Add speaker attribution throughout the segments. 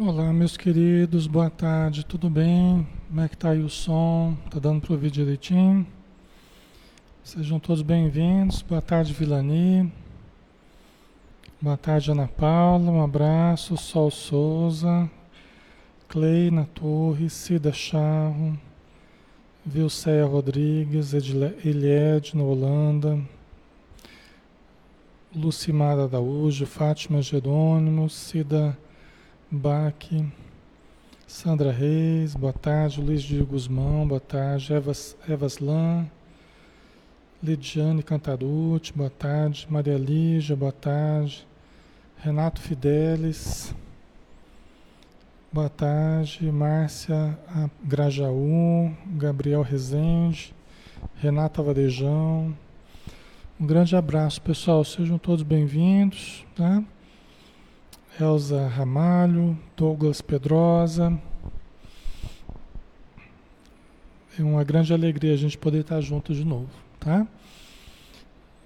Speaker 1: Olá, meus queridos, boa tarde, tudo bem? Como é que tá aí o som? Tá dando para ouvir direitinho? Sejam todos bem-vindos. Boa tarde, Vilani. Boa tarde, Ana Paula. Um abraço. Sol Souza. Cleina Torres. Cida Charro. Vilceia Rodrigues. Elied, na Holanda. Lucimara Araújo. Fátima Jerônimo. Cida Baque, Sandra Reis, boa tarde, Luiz de Guzmão, boa tarde, Evas, Evas Lidiane Cantarucci, boa tarde, Maria Lígia, boa tarde, Renato Fidelis, boa tarde, Márcia Grajaú, Gabriel Rezende, Renata Varejão, um grande abraço pessoal, sejam todos bem-vindos, tá? Elza Ramalho, Douglas Pedrosa. É uma grande alegria a gente poder estar junto de novo, tá?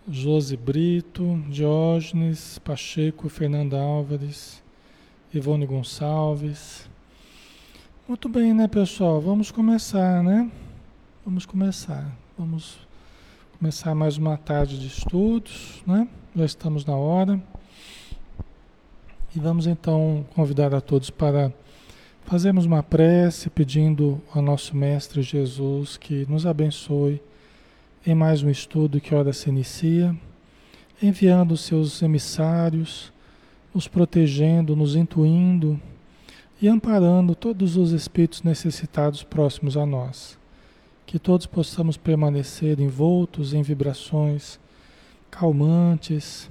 Speaker 1: Josi Brito, Diógenes, Pacheco, Fernanda Álvares, Ivone Gonçalves. Muito bem, né, pessoal? Vamos começar, né? Vamos começar. Vamos começar mais uma tarde de estudos, né? Já estamos na hora. E vamos então convidar a todos para fazermos uma prece pedindo ao nosso Mestre Jesus que nos abençoe em mais um estudo que hora se inicia, enviando seus emissários, nos protegendo, nos intuindo e amparando todos os espíritos necessitados próximos a nós. Que todos possamos permanecer envoltos em vibrações calmantes,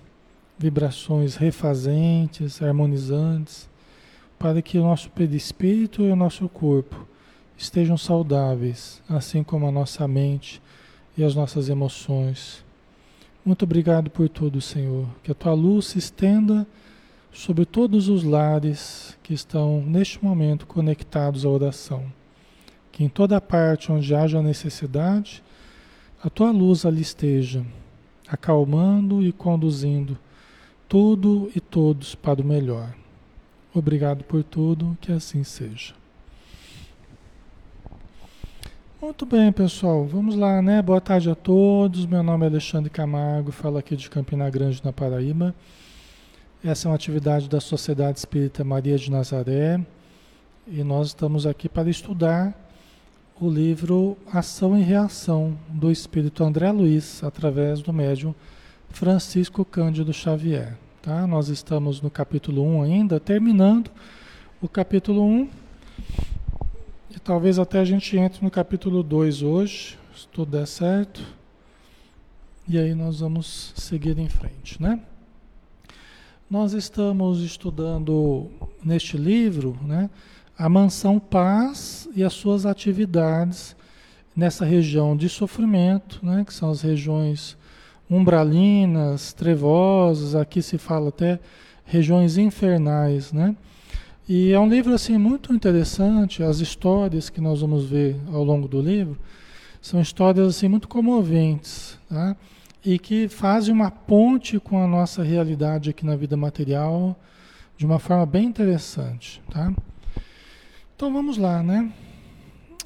Speaker 1: vibrações refazentes, harmonizantes, para que o nosso perispírito e o nosso corpo estejam saudáveis, assim como a nossa mente e as nossas emoções. Muito obrigado por tudo, Senhor. Que a tua luz se estenda sobre todos os lares que estão neste momento conectados à oração. Que em toda parte onde haja necessidade, a tua luz ali esteja, acalmando e conduzindo tudo e todos para o melhor. Obrigado por tudo, que assim seja. Muito bem, pessoal. Vamos lá, né? Boa tarde a todos. Meu nome é Alexandre Camargo, falo aqui de Campina Grande, na Paraíba. Essa é uma atividade da Sociedade Espírita Maria de Nazaré e nós estamos aqui para estudar o livro Ação e Reação do Espírito André Luiz, através do médium Francisco Cândido Xavier. Tá? Nós estamos no capítulo 1 ainda, terminando o capítulo 1. E talvez até a gente entre no capítulo 2 hoje, se tudo der certo. E aí nós vamos seguir em frente, né? Nós estamos estudando neste livro, né, a mansão paz e as suas atividades nessa região de sofrimento, né, que são as regiões umbralinas, trevosas, aqui se fala até regiões infernais, né? E é um livro assim muito interessante, as histórias que nós vamos ver ao longo do livro são histórias assim muito comoventes, tá? E que fazem uma ponte com a nossa realidade aqui na vida material de uma forma bem interessante, tá? Então vamos lá, né?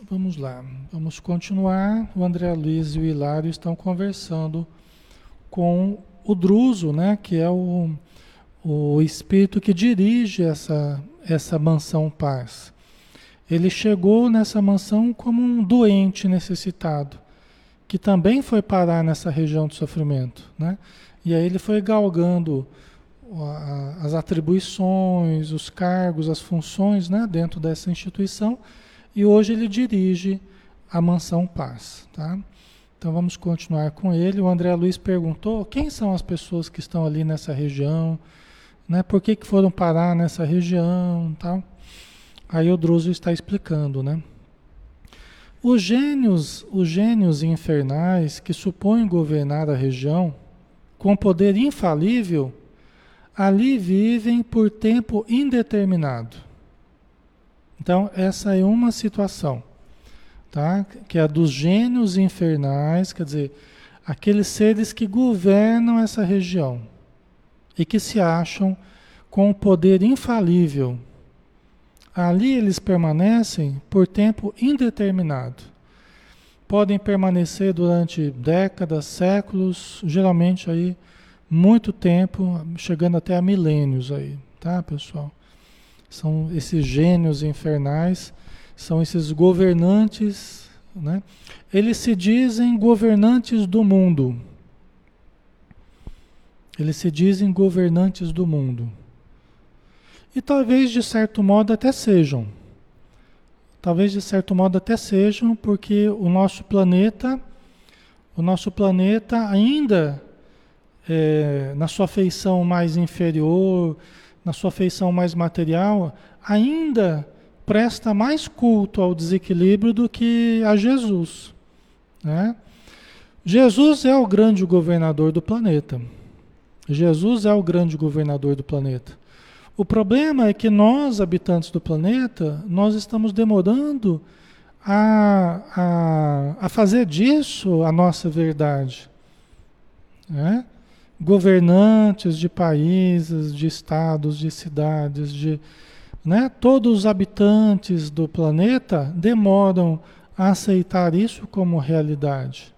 Speaker 1: Vamos lá, vamos continuar. O André Luiz e o Hilário estão conversando com o Druso, né, que é o, o espírito que dirige essa, essa mansão paz. Ele chegou nessa mansão como um doente necessitado, que também foi parar nessa região de sofrimento. Né? E aí ele foi galgando as atribuições, os cargos, as funções né, dentro dessa instituição, e hoje ele dirige a mansão paz. Tá? Então vamos continuar com ele. O André Luiz perguntou quem são as pessoas que estão ali nessa região, né? Por que, que foram parar nessa região, tal. Aí o Druso está explicando, né? Os gênios, os gênios infernais que supõem governar a região com poder infalível, ali vivem por tempo indeterminado. Então, essa é uma situação tá? que é a dos gênios infernais, quer dizer, aqueles seres que governam essa região e que se acham com o poder infalível. ali eles permanecem por tempo indeterminado. Podem permanecer durante décadas, séculos, geralmente aí muito tempo, chegando até a milênios aí, tá, pessoal? São esses gênios infernais, são esses governantes, né? Eles se dizem governantes do mundo. Eles se dizem governantes do mundo. E talvez de certo modo até sejam. Talvez de certo modo até sejam, porque o nosso planeta, o nosso planeta ainda é, na sua feição mais inferior, na sua feição mais material, ainda presta mais culto ao desequilíbrio do que a Jesus. Né? Jesus é o grande governador do planeta. Jesus é o grande governador do planeta. O problema é que nós, habitantes do planeta, nós estamos demorando a, a, a fazer disso a nossa verdade. Né? Governantes de países, de estados, de cidades, de né? todos os habitantes do planeta demoram a aceitar isso como realidade.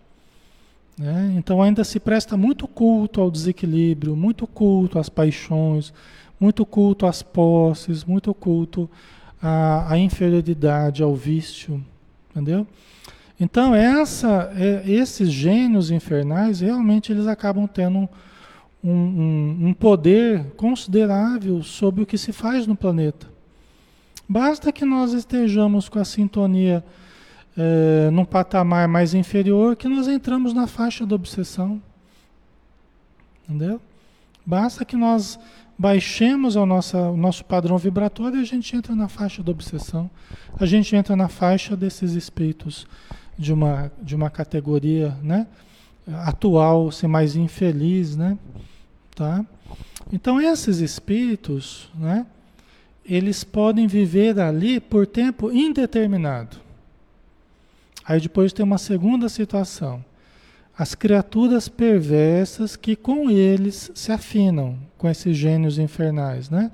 Speaker 1: Né? Então ainda se presta muito culto ao desequilíbrio, muito culto às paixões, muito culto às posses, muito culto à, à inferioridade, ao vício, entendeu? Então essa, é, esses gênios infernais realmente eles acabam tendo um, um, um poder considerável sobre o que se faz no planeta. Basta que nós estejamos com a sintonia é, num patamar mais inferior que nós entramos na faixa da obsessão. Entendeu? Basta que nós baixemos o nosso, o nosso padrão vibratório e a gente entra na faixa da obsessão. A gente entra na faixa desses espíritos de uma, de uma categoria né, atual, ser mais infeliz. Né, tá? Então, esses espíritos, né, eles podem viver ali por tempo indeterminado. Aí depois tem uma segunda situação. As criaturas perversas que com eles se afinam, com esses gênios infernais, né?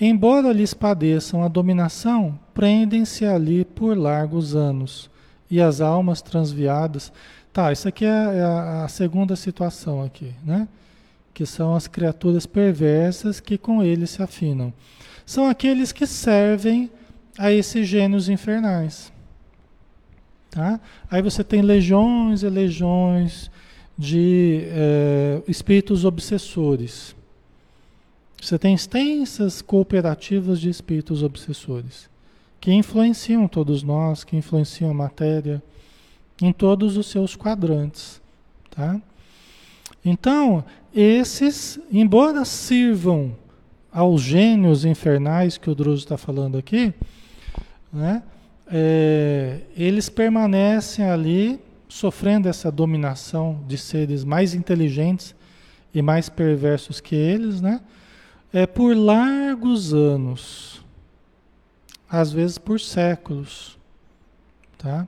Speaker 1: Embora lhes padeçam a dominação, prendem-se ali por largos anos. E as almas transviadas. Tá, isso aqui é a, é a segunda situação aqui, né? Que são as criaturas perversas que com eles se afinam. São aqueles que servem a esses gênios infernais. Tá? Aí você tem legiões e legiões de é, espíritos obsessores. Você tem extensas cooperativas de espíritos obsessores que influenciam todos nós, que influenciam a matéria em todos os seus quadrantes, tá? Então, esses, embora sirvam aos gênios infernais que o Druso está falando aqui, né? é, eles permanecem ali sofrendo essa dominação de seres mais inteligentes e mais perversos que eles, né? É por largos anos, às vezes por séculos, tá?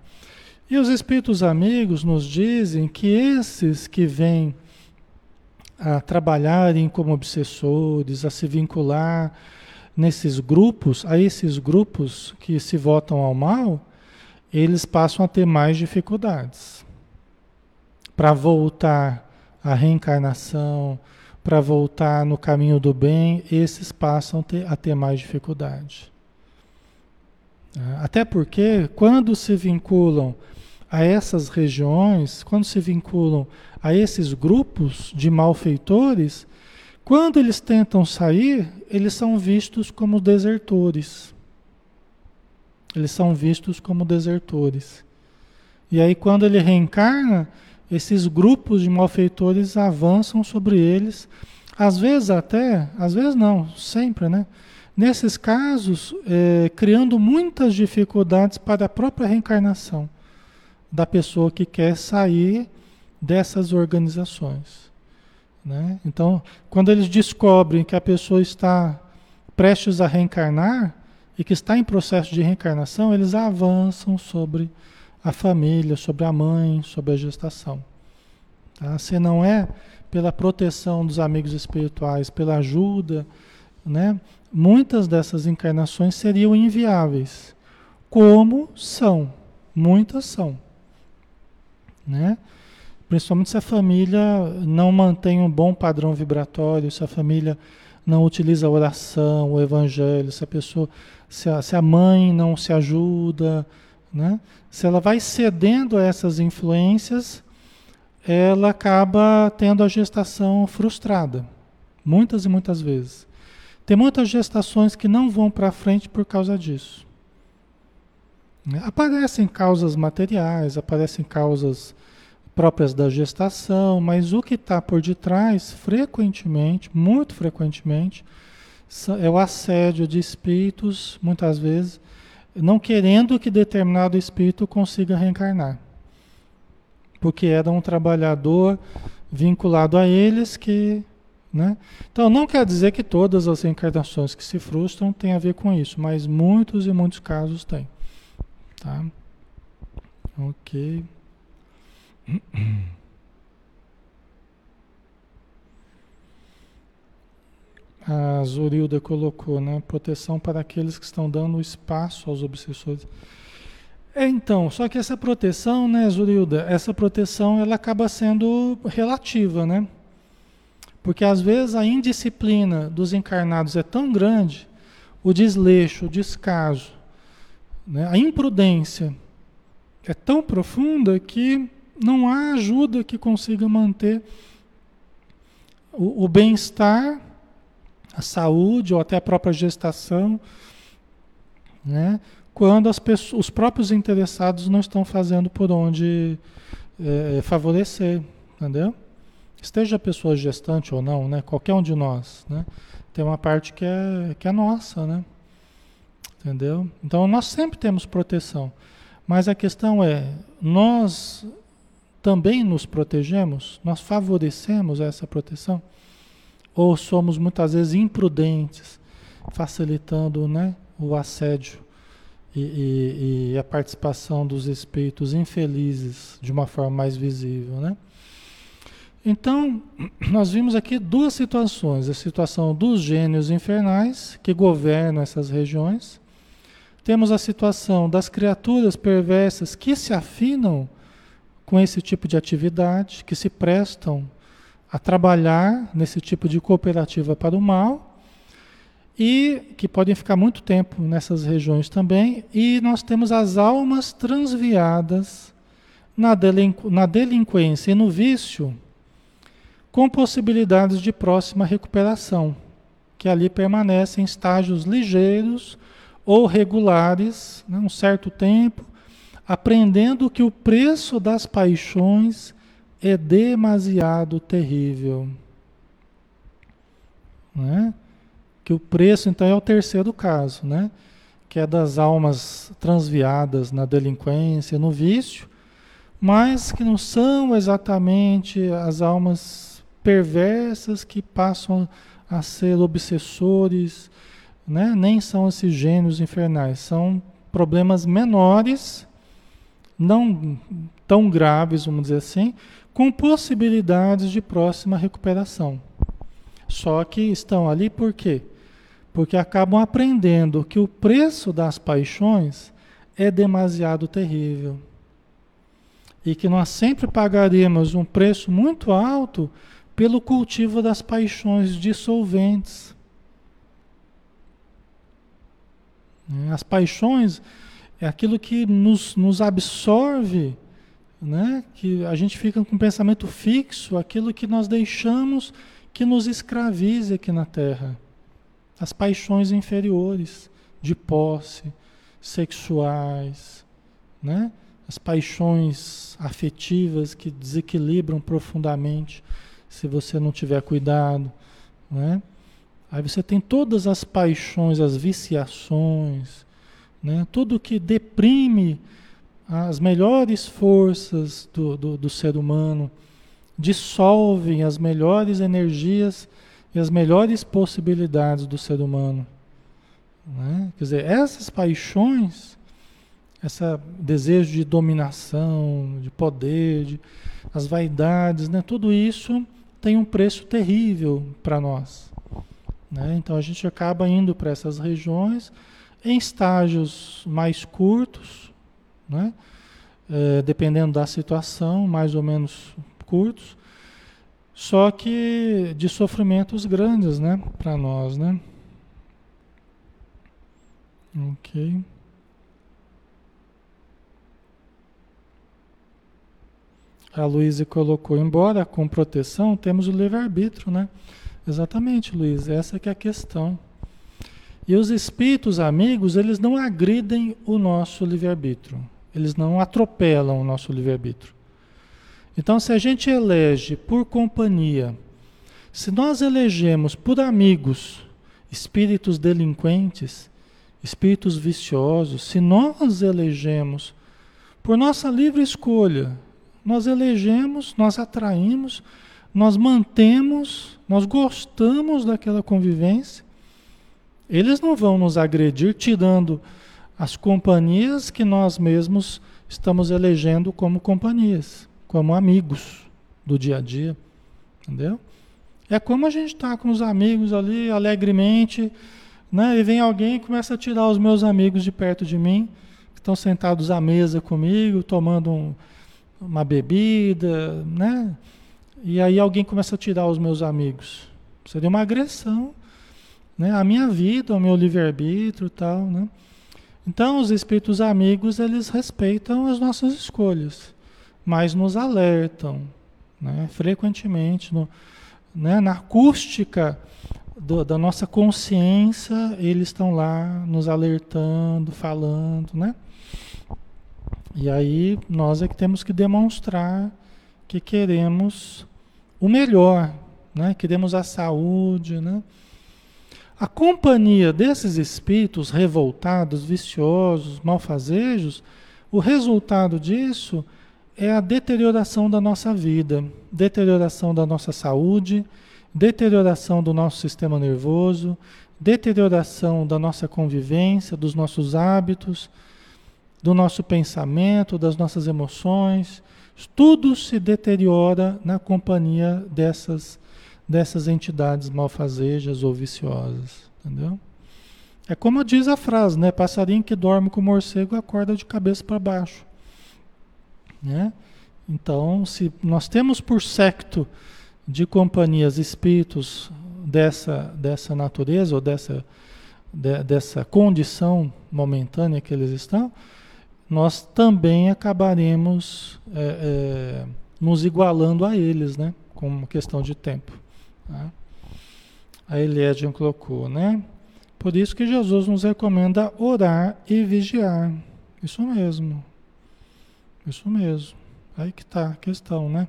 Speaker 1: E os espíritos amigos nos dizem que esses que vêm a trabalharem como obsessores, a se vincular nesses grupos, a esses grupos que se votam ao mal, eles passam a ter mais dificuldades. Para voltar à reencarnação, para voltar no caminho do bem, esses passam a ter, mais dificuldade. Até porque, quando se vinculam a essas regiões, quando se vinculam a esses grupos de malfeitores, quando eles tentam sair, eles são vistos como desertores. Eles são vistos como desertores. E aí, quando ele reencarna, esses grupos de malfeitores avançam sobre eles, às vezes até, às vezes não, sempre, né? Nesses casos, é, criando muitas dificuldades para a própria reencarnação da pessoa que quer sair dessas organizações. Né? Então, quando eles descobrem que a pessoa está prestes a reencarnar e que está em processo de reencarnação, eles avançam sobre a família, sobre a mãe, sobre a gestação. Tá? Se não é pela proteção dos amigos espirituais, pela ajuda né, muitas dessas encarnações seriam inviáveis, como são, muitas são, né? Principalmente se a família não mantém um bom padrão vibratório, se a família não utiliza a oração, o evangelho, se a pessoa, se a, se a mãe não se ajuda, né? Se ela vai cedendo a essas influências, ela acaba tendo a gestação frustrada, muitas e muitas vezes. Tem muitas gestações que não vão para frente por causa disso. Aparecem causas materiais, aparecem causas próprias da gestação, mas o que está por detrás, frequentemente, muito frequentemente, é o assédio de espíritos, muitas vezes, não querendo que determinado espírito consiga reencarnar. Porque era um trabalhador vinculado a eles que. Né? Então, não quer dizer que todas as reencarnações que se frustram têm a ver com isso, mas muitos e muitos casos têm. Tá? Ok. A Zurilda colocou, né? Proteção para aqueles que estão dando espaço aos obsessores. É, então, só que essa proteção, né, Zurilda, essa proteção ela acaba sendo relativa, né? Porque às vezes a indisciplina dos encarnados é tão grande, o desleixo, o descaso, né, a imprudência é tão profunda que não há ajuda que consiga manter o, o bem-estar, a saúde ou até a própria gestação, né? quando as pessoas, os próprios interessados não estão fazendo por onde é, favorecer, entendeu? Esteja a pessoa gestante ou não, né? qualquer um de nós, né? tem uma parte que é, que é nossa, né? Entendeu? Então nós sempre temos proteção, mas a questão é, nós também nos protegemos? Nós favorecemos essa proteção? Ou somos muitas vezes imprudentes, facilitando né, o assédio e, e, e, a participação dos espíritos infelizes de uma forma mais visível? Né? Então, nós vimos aqui duas situações: a situação dos gênios infernais que governam essas regiões. Temos a situação das criaturas perversas que se afinam com esse tipo de atividade, que se prestam a trabalhar nesse tipo de cooperativa para o mal e que podem ficar muito tempo nessas regiões também. E nós temos as almas transviadas na, delinqu na delinquência e no vício, com possibilidades de próxima recuperação, que ali permanecem em estágios ligeiros ou regulares, né, um certo tempo, aprendendo que o preço das paixões é demasiado terrível. Né? Que o preço, então, é o terceiro caso, né? que é das almas transviadas na delinquência, no vício, mas que não são exatamente as almas perversas que passam a ser obsessores, né? nem são esses gênios infernais, são problemas menores não tão graves, vamos dizer assim, com possibilidades de próxima recuperação. Só que estão ali por quê? Porque acabam aprendendo que o preço das paixões é demasiado terrível. E que nós sempre pagaremos um preço muito alto pelo cultivo das paixões dissolventes. As paixões é aquilo que nos, nos absorve, né? que a gente fica com um pensamento fixo, aquilo que nós deixamos que nos escravize aqui na Terra. As paixões inferiores, de posse, sexuais, né? as paixões afetivas que desequilibram profundamente se você não tiver cuidado. Né? Aí você tem todas as paixões, as viciações, né? Tudo que deprime as melhores forças do, do, do ser humano, dissolvem as melhores energias e as melhores possibilidades do ser humano. Né? Quer dizer, essas paixões, esse desejo de dominação, de poder, de, as vaidades, né? tudo isso tem um preço terrível para nós. Né? Então a gente acaba indo para essas regiões em estágios mais curtos, né? É, dependendo da situação, mais ou menos curtos, só que de sofrimentos grandes, né, para nós, né? Ok. A Luísa colocou, embora com proteção, temos o livre-arbítrio, né? Exatamente, Luiz, essa que é a questão. E os espíritos amigos, eles não agridem o nosso livre-arbítrio. Eles não atropelam o nosso livre-arbítrio. Então, se a gente elege por companhia, se nós elegemos por amigos espíritos delinquentes, espíritos viciosos, se nós elegemos por nossa livre escolha, nós elegemos, nós atraímos, nós mantemos, nós gostamos daquela convivência, eles não vão nos agredir tirando as companhias que nós mesmos estamos elegendo como companhias, como amigos do dia a dia, entendeu? É como a gente está com os amigos ali alegremente, né? E vem alguém e começa a tirar os meus amigos de perto de mim, que estão sentados à mesa comigo, tomando um, uma bebida, né? E aí alguém começa a tirar os meus amigos. Seria uma agressão, né? A minha vida, o meu livre-arbítrio tal, né? Então, os espíritos amigos, eles respeitam as nossas escolhas, mas nos alertam, né? Frequentemente, no, né? na acústica do, da nossa consciência, eles estão lá nos alertando, falando, né? E aí nós é que temos que demonstrar que queremos o melhor, né? queremos a saúde. Né? A companhia desses espíritos revoltados, viciosos, malfazejos, o resultado disso é a deterioração da nossa vida, deterioração da nossa saúde, deterioração do nosso sistema nervoso, deterioração da nossa convivência, dos nossos hábitos do nosso pensamento, das nossas emoções, tudo se deteriora na companhia dessas, dessas entidades malfazejas ou viciosas, entendeu? É como diz a frase, né? Passarinho que dorme com morcego acorda de cabeça para baixo, né? Então, se nós temos por secto de companhias espíritos dessa, dessa natureza ou dessa, de, dessa condição momentânea que eles estão, nós também acabaremos é, é, nos igualando a eles, né? Com uma questão de tempo. Tá? A Eliadian colocou, né? Por isso que Jesus nos recomenda orar e vigiar. Isso mesmo. Isso mesmo. Aí que está a questão, né?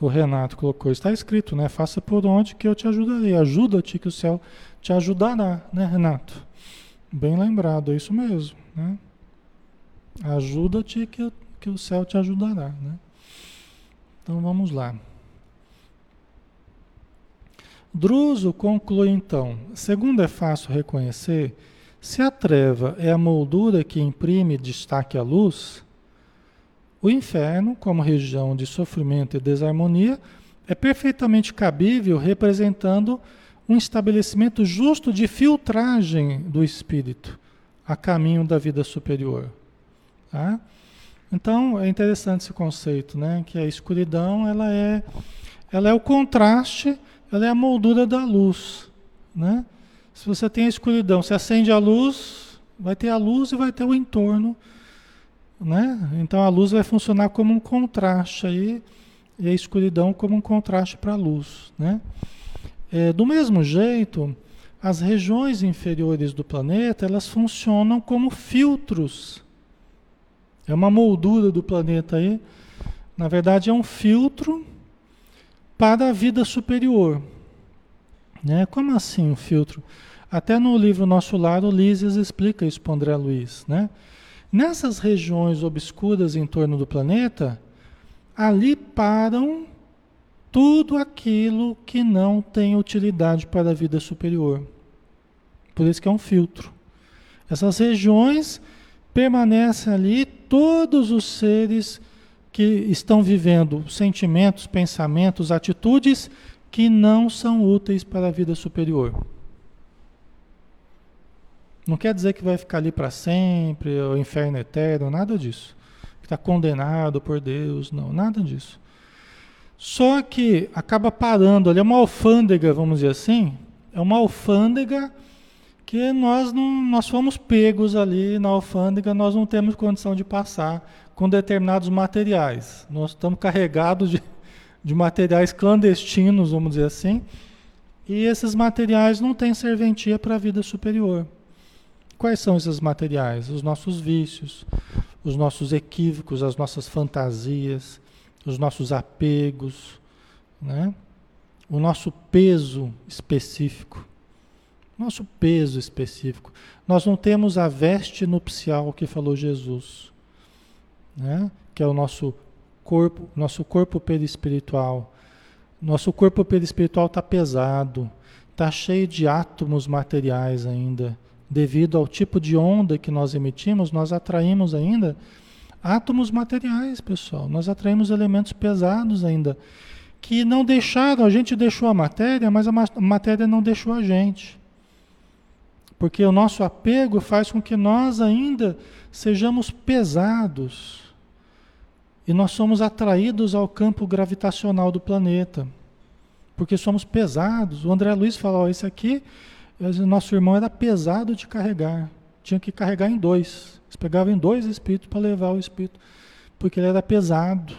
Speaker 1: O Renato colocou, está escrito, né? Faça por onde que eu te ajudarei. Ajuda-te que o céu te ajudará, né, Renato? Bem lembrado, é isso mesmo, né? Ajuda-te que, que o céu te ajudará, né? Então vamos lá. Druso conclui então: segundo é fácil reconhecer, se a treva é a moldura que imprime destaque à luz, o inferno, como região de sofrimento e desarmonia, é perfeitamente cabível representando um estabelecimento justo de filtragem do espírito a caminho da vida superior. Tá? Então é interessante esse conceito, né? Que a escuridão ela é, ela é o contraste, ela é a moldura da luz, né? Se você tem a escuridão, você acende a luz, vai ter a luz e vai ter o entorno né? Então a luz vai funcionar como um contraste aí, e a escuridão como um contraste para a luz. Né? É, do mesmo jeito, as regiões inferiores do planeta elas funcionam como filtros. É uma moldura do planeta aí. Na verdade, é um filtro para a vida superior. Né? Como assim um filtro? Até no livro Nosso Lar, o explica isso para André Luiz. Né? Nessas regiões obscuras em torno do planeta, ali param tudo aquilo que não tem utilidade para a vida superior. Por isso que é um filtro. Essas regiões permanecem ali todos os seres que estão vivendo sentimentos, pensamentos, atitudes que não são úteis para a vida superior. Não quer dizer que vai ficar ali para sempre, o inferno eterno, nada disso. Está condenado por Deus, não, nada disso. Só que acaba parando ali, é uma alfândega, vamos dizer assim, é uma alfândega que nós não nós fomos pegos ali na alfândega, nós não temos condição de passar com determinados materiais. Nós estamos carregados de, de materiais clandestinos, vamos dizer assim, e esses materiais não têm serventia para a vida superior. Quais são esses materiais? Os nossos vícios, os nossos equívocos, as nossas fantasias, os nossos apegos, né? o nosso peso específico. Nosso peso específico. Nós não temos a veste nupcial que falou Jesus, né? que é o nosso corpo, nosso corpo perispiritual. Nosso corpo perispiritual está pesado, está cheio de átomos materiais ainda devido ao tipo de onda que nós emitimos, nós atraímos ainda átomos materiais, pessoal. Nós atraímos elementos pesados ainda, que não deixaram, a gente deixou a matéria, mas a matéria não deixou a gente. Porque o nosso apego faz com que nós ainda sejamos pesados. E nós somos atraídos ao campo gravitacional do planeta. Porque somos pesados. O André Luiz falou: isso aqui nosso irmão era pesado de carregar. Tinha que carregar em dois. Eles pegavam em dois espíritos para levar o espírito. Porque ele era pesado.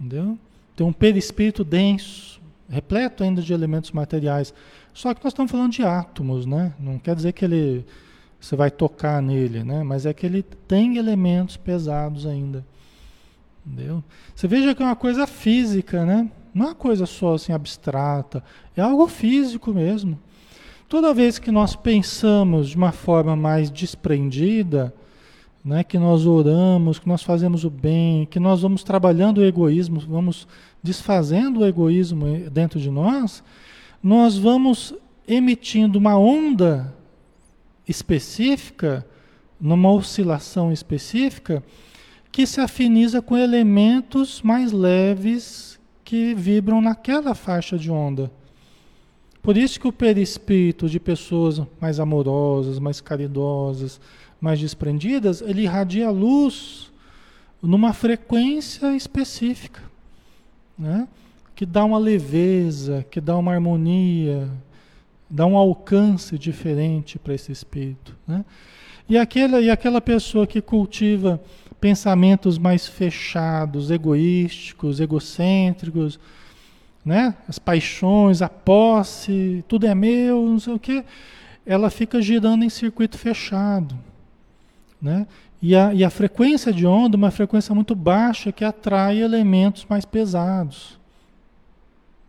Speaker 1: Entendeu? Tem um perispírito denso, repleto ainda de elementos materiais. Só que nós estamos falando de átomos, né? Não quer dizer que ele você vai tocar nele, né? Mas é que ele tem elementos pesados ainda. Entendeu? Você veja que é uma coisa física, né? Não é uma coisa só assim abstrata, é algo físico mesmo. Toda vez que nós pensamos de uma forma mais desprendida, né, que nós oramos, que nós fazemos o bem, que nós vamos trabalhando o egoísmo, vamos desfazendo o egoísmo dentro de nós, nós vamos emitindo uma onda específica, numa oscilação específica, que se afiniza com elementos mais leves que vibram naquela faixa de onda. Por isso que o perispírito de pessoas mais amorosas, mais caridosas, mais desprendidas, ele irradia luz numa frequência específica, né? que dá uma leveza, que dá uma harmonia, dá um alcance diferente para esse espírito. Né? E, aquela, e aquela pessoa que cultiva pensamentos mais fechados, egoísticos, egocêntricos, né? As paixões, a posse, tudo é meu, não sei o quê, ela fica girando em circuito fechado, né? E a, e a frequência de onda, uma frequência muito baixa que atrai elementos mais pesados.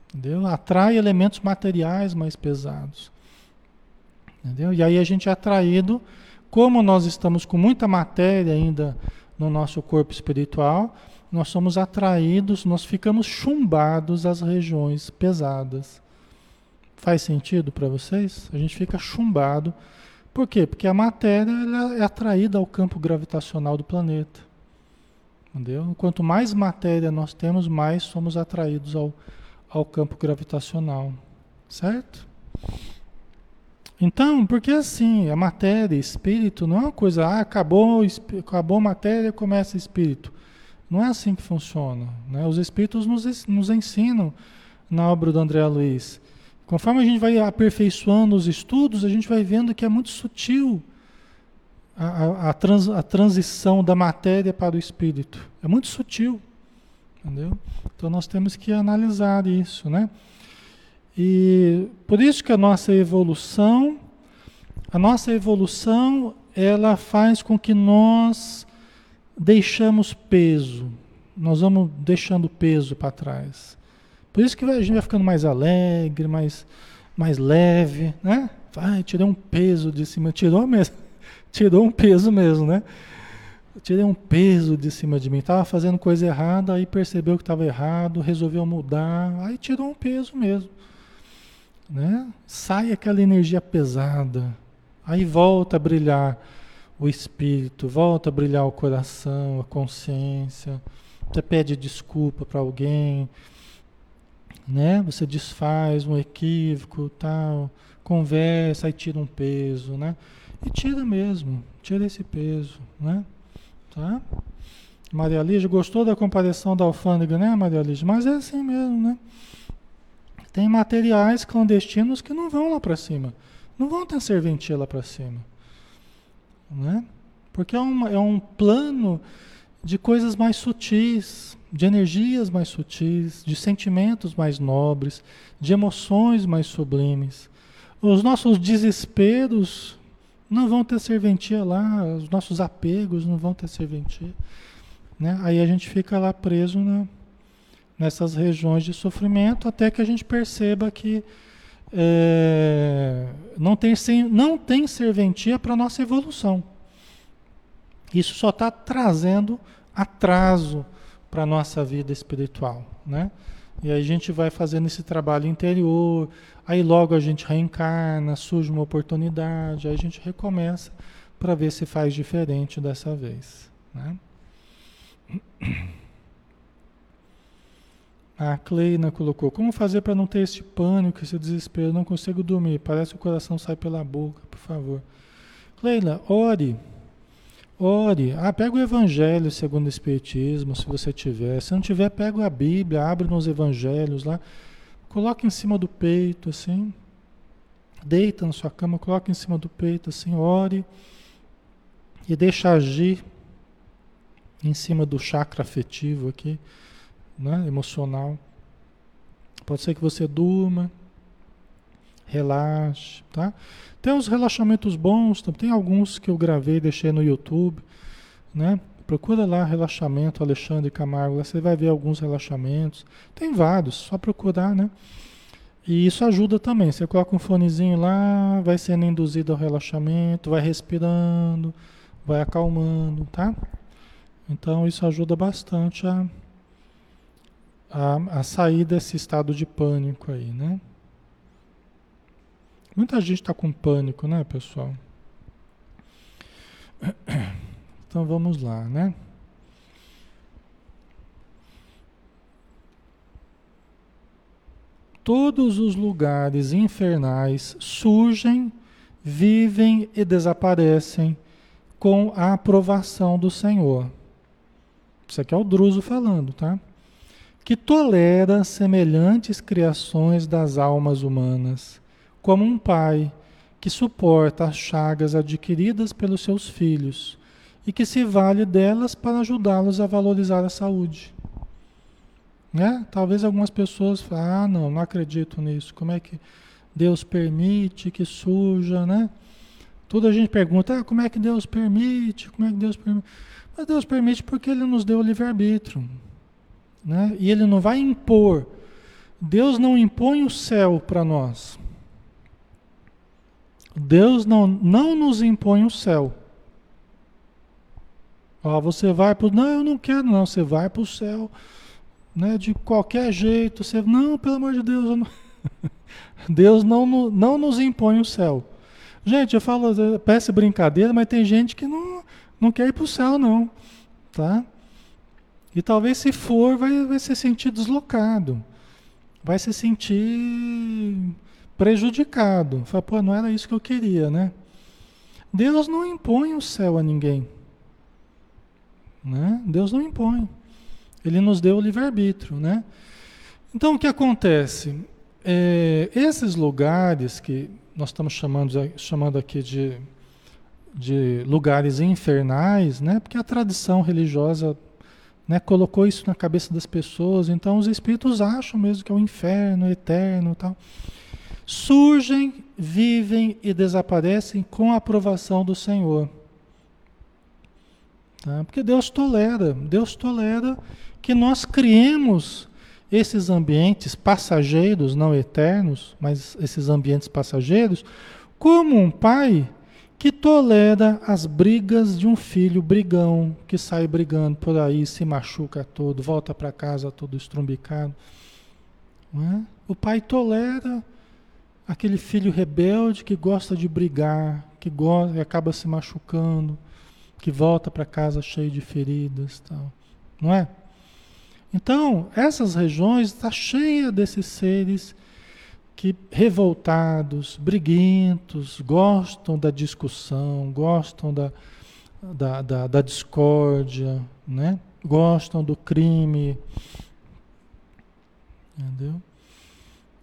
Speaker 1: Entendeu? Atrai elementos materiais mais pesados. Entendeu? E aí a gente é atraído, como nós estamos com muita matéria ainda no nosso corpo espiritual, nós somos atraídos, nós ficamos chumbados às regiões pesadas. Faz sentido para vocês? A gente fica chumbado. Por quê? Porque a matéria é atraída ao campo gravitacional do planeta. Entendeu? Quanto mais matéria nós temos, mais somos atraídos ao, ao campo gravitacional. Certo? Então, porque assim, a matéria, espírito, não é uma coisa, ah, acabou, acabou matéria, começa espírito. Não é assim que funciona. Né? Os espíritos nos, nos ensinam na obra do André Luiz. Conforme a gente vai aperfeiçoando os estudos, a gente vai vendo que é muito sutil a, a, a, trans, a transição da matéria para o espírito. É muito sutil. Entendeu? Então nós temos que analisar isso, né? E por isso que a nossa evolução, a nossa evolução, ela faz com que nós deixamos peso, nós vamos deixando peso para trás. Por isso que a gente vai ficando mais alegre, mais, mais leve, né? Vai, tirei um peso de cima, tirou mesmo, tirou um peso mesmo, né? tirei um peso de cima de mim, estava fazendo coisa errada, aí percebeu que estava errado, resolveu mudar, aí tirou um peso mesmo né? Sai aquela energia pesada, aí volta a brilhar o espírito, volta a brilhar o coração, a consciência. Você pede desculpa para alguém, né? Você desfaz um equívoco, tal, conversa e tira um peso, né? E tira mesmo, tira esse peso, né? Tá? Maria Lígia, gostou da comparação da alfândega, né, Maria Lígia? Mas é assim mesmo, né? Tem materiais clandestinos que não vão lá para cima. Não vão ter serventia lá para cima. Né? Porque é, uma, é um plano de coisas mais sutis, de energias mais sutis, de sentimentos mais nobres, de emoções mais sublimes. Os nossos desesperos não vão ter serventia lá, os nossos apegos não vão ter serventia. Né? Aí a gente fica lá preso na, nessas regiões de sofrimento até que a gente perceba que é, não, tem, não tem serventia para a nossa evolução. Isso só está trazendo atraso para a nossa vida espiritual. Né? E aí a gente vai fazendo esse trabalho interior, aí logo a gente reencarna, surge uma oportunidade, aí a gente recomeça para ver se faz diferente dessa vez. Né? A Kleina colocou: Como fazer para não ter esse pânico, esse desespero? Não consigo dormir, parece que o coração sai pela boca, por favor. Kleina, ore. Ore. Ah, pega o Evangelho segundo o Espiritismo, se você tiver. Se não tiver, pega a Bíblia, abre nos Evangelhos lá. Coloque em cima do peito, assim. Deita na sua cama, coloque em cima do peito, assim, ore. E deixa agir em cima do chakra afetivo aqui né, emocional. Pode ser que você durma, relaxe, tá? Tem uns relaxamentos bons, tem alguns que eu gravei, deixei no YouTube, né? Procura lá relaxamento Alexandre Camargo, você vai ver alguns relaxamentos. Tem vários, só procurar, né? E isso ajuda também. Você coloca um fonezinho lá, vai sendo induzido ao relaxamento, vai respirando, vai acalmando, tá? Então isso ajuda bastante a a, a sair desse estado de pânico aí, né? Muita gente está com pânico, né, pessoal? Então vamos lá, né? Todos os lugares infernais surgem, vivem e desaparecem com a aprovação do Senhor. Isso aqui é o Druso falando, tá? Que tolera semelhantes criações das almas humanas, como um pai que suporta as chagas adquiridas pelos seus filhos e que se vale delas para ajudá-los a valorizar a saúde. Né? Talvez algumas pessoas falem, ah, não, não acredito nisso. Como é que Deus permite que surja, né? Tudo a gente pergunta, ah, como é que Deus permite? Como é que Deus permite? Mas Deus permite porque Ele nos deu o livre-arbítrio. Né? E ele não vai impor. Deus não impõe o céu para nós. Deus não, não nos impõe o céu. Ó, você vai para Não, eu não quero, não. Você vai para o céu. Né, de qualquer jeito. Você, não, pelo amor de Deus. Não... Deus não, não nos impõe o céu. Gente, eu falo, parece brincadeira, mas tem gente que não, não quer ir para o céu, não. Tá? E talvez se for, vai, vai se sentir deslocado. Vai se sentir prejudicado. Fala, pô, não era isso que eu queria, né? Deus não impõe o céu a ninguém. Né? Deus não impõe. Ele nos deu o livre-arbítrio, né? Então o que acontece? É, esses lugares que nós estamos chamando, chamando aqui de, de lugares infernais, né? Porque a tradição religiosa né, colocou isso na cabeça das pessoas, então os espíritos acham mesmo que é o inferno eterno tal. Surgem, vivem e desaparecem com a aprovação do Senhor. Tá? Porque Deus tolera, Deus tolera que nós criemos esses ambientes passageiros, não eternos, mas esses ambientes passageiros, como um pai que tolera as brigas de um filho brigão, que sai brigando por aí, se machuca todo, volta para casa todo estrumbicado. É? O pai tolera aquele filho rebelde que gosta de brigar, que gosta, acaba se machucando, que volta para casa cheio de feridas, tal, não é? Então, essas regiões está cheia desses seres que revoltados, briguentos, gostam da discussão, gostam da, da, da, da discórdia, né? gostam do crime. Entendeu?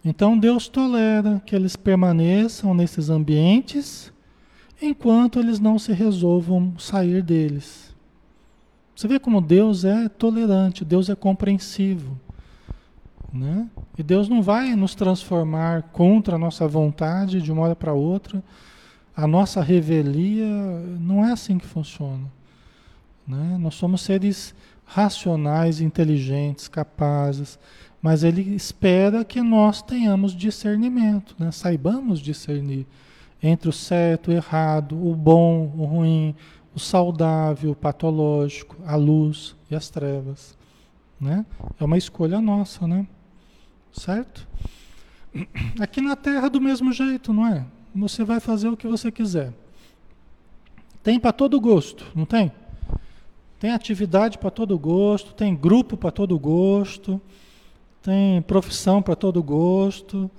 Speaker 1: Então Deus tolera que eles permaneçam nesses ambientes enquanto eles não se resolvam sair deles. Você vê como Deus é tolerante, Deus é compreensivo. Né? E Deus não vai nos transformar contra a nossa vontade de uma hora para outra. A nossa revelia não é assim que funciona. Né? Nós somos seres racionais, inteligentes, capazes, mas Ele espera que nós tenhamos discernimento, né? saibamos discernir entre o certo, o errado, o bom, o ruim, o saudável, o patológico, a luz e as trevas. Né? É uma escolha nossa, né? Certo? Aqui na Terra do mesmo jeito, não é? Você vai fazer o que você quiser. Tem para todo gosto, não tem? Tem atividade para todo gosto, tem grupo para todo gosto, tem profissão para todo gosto,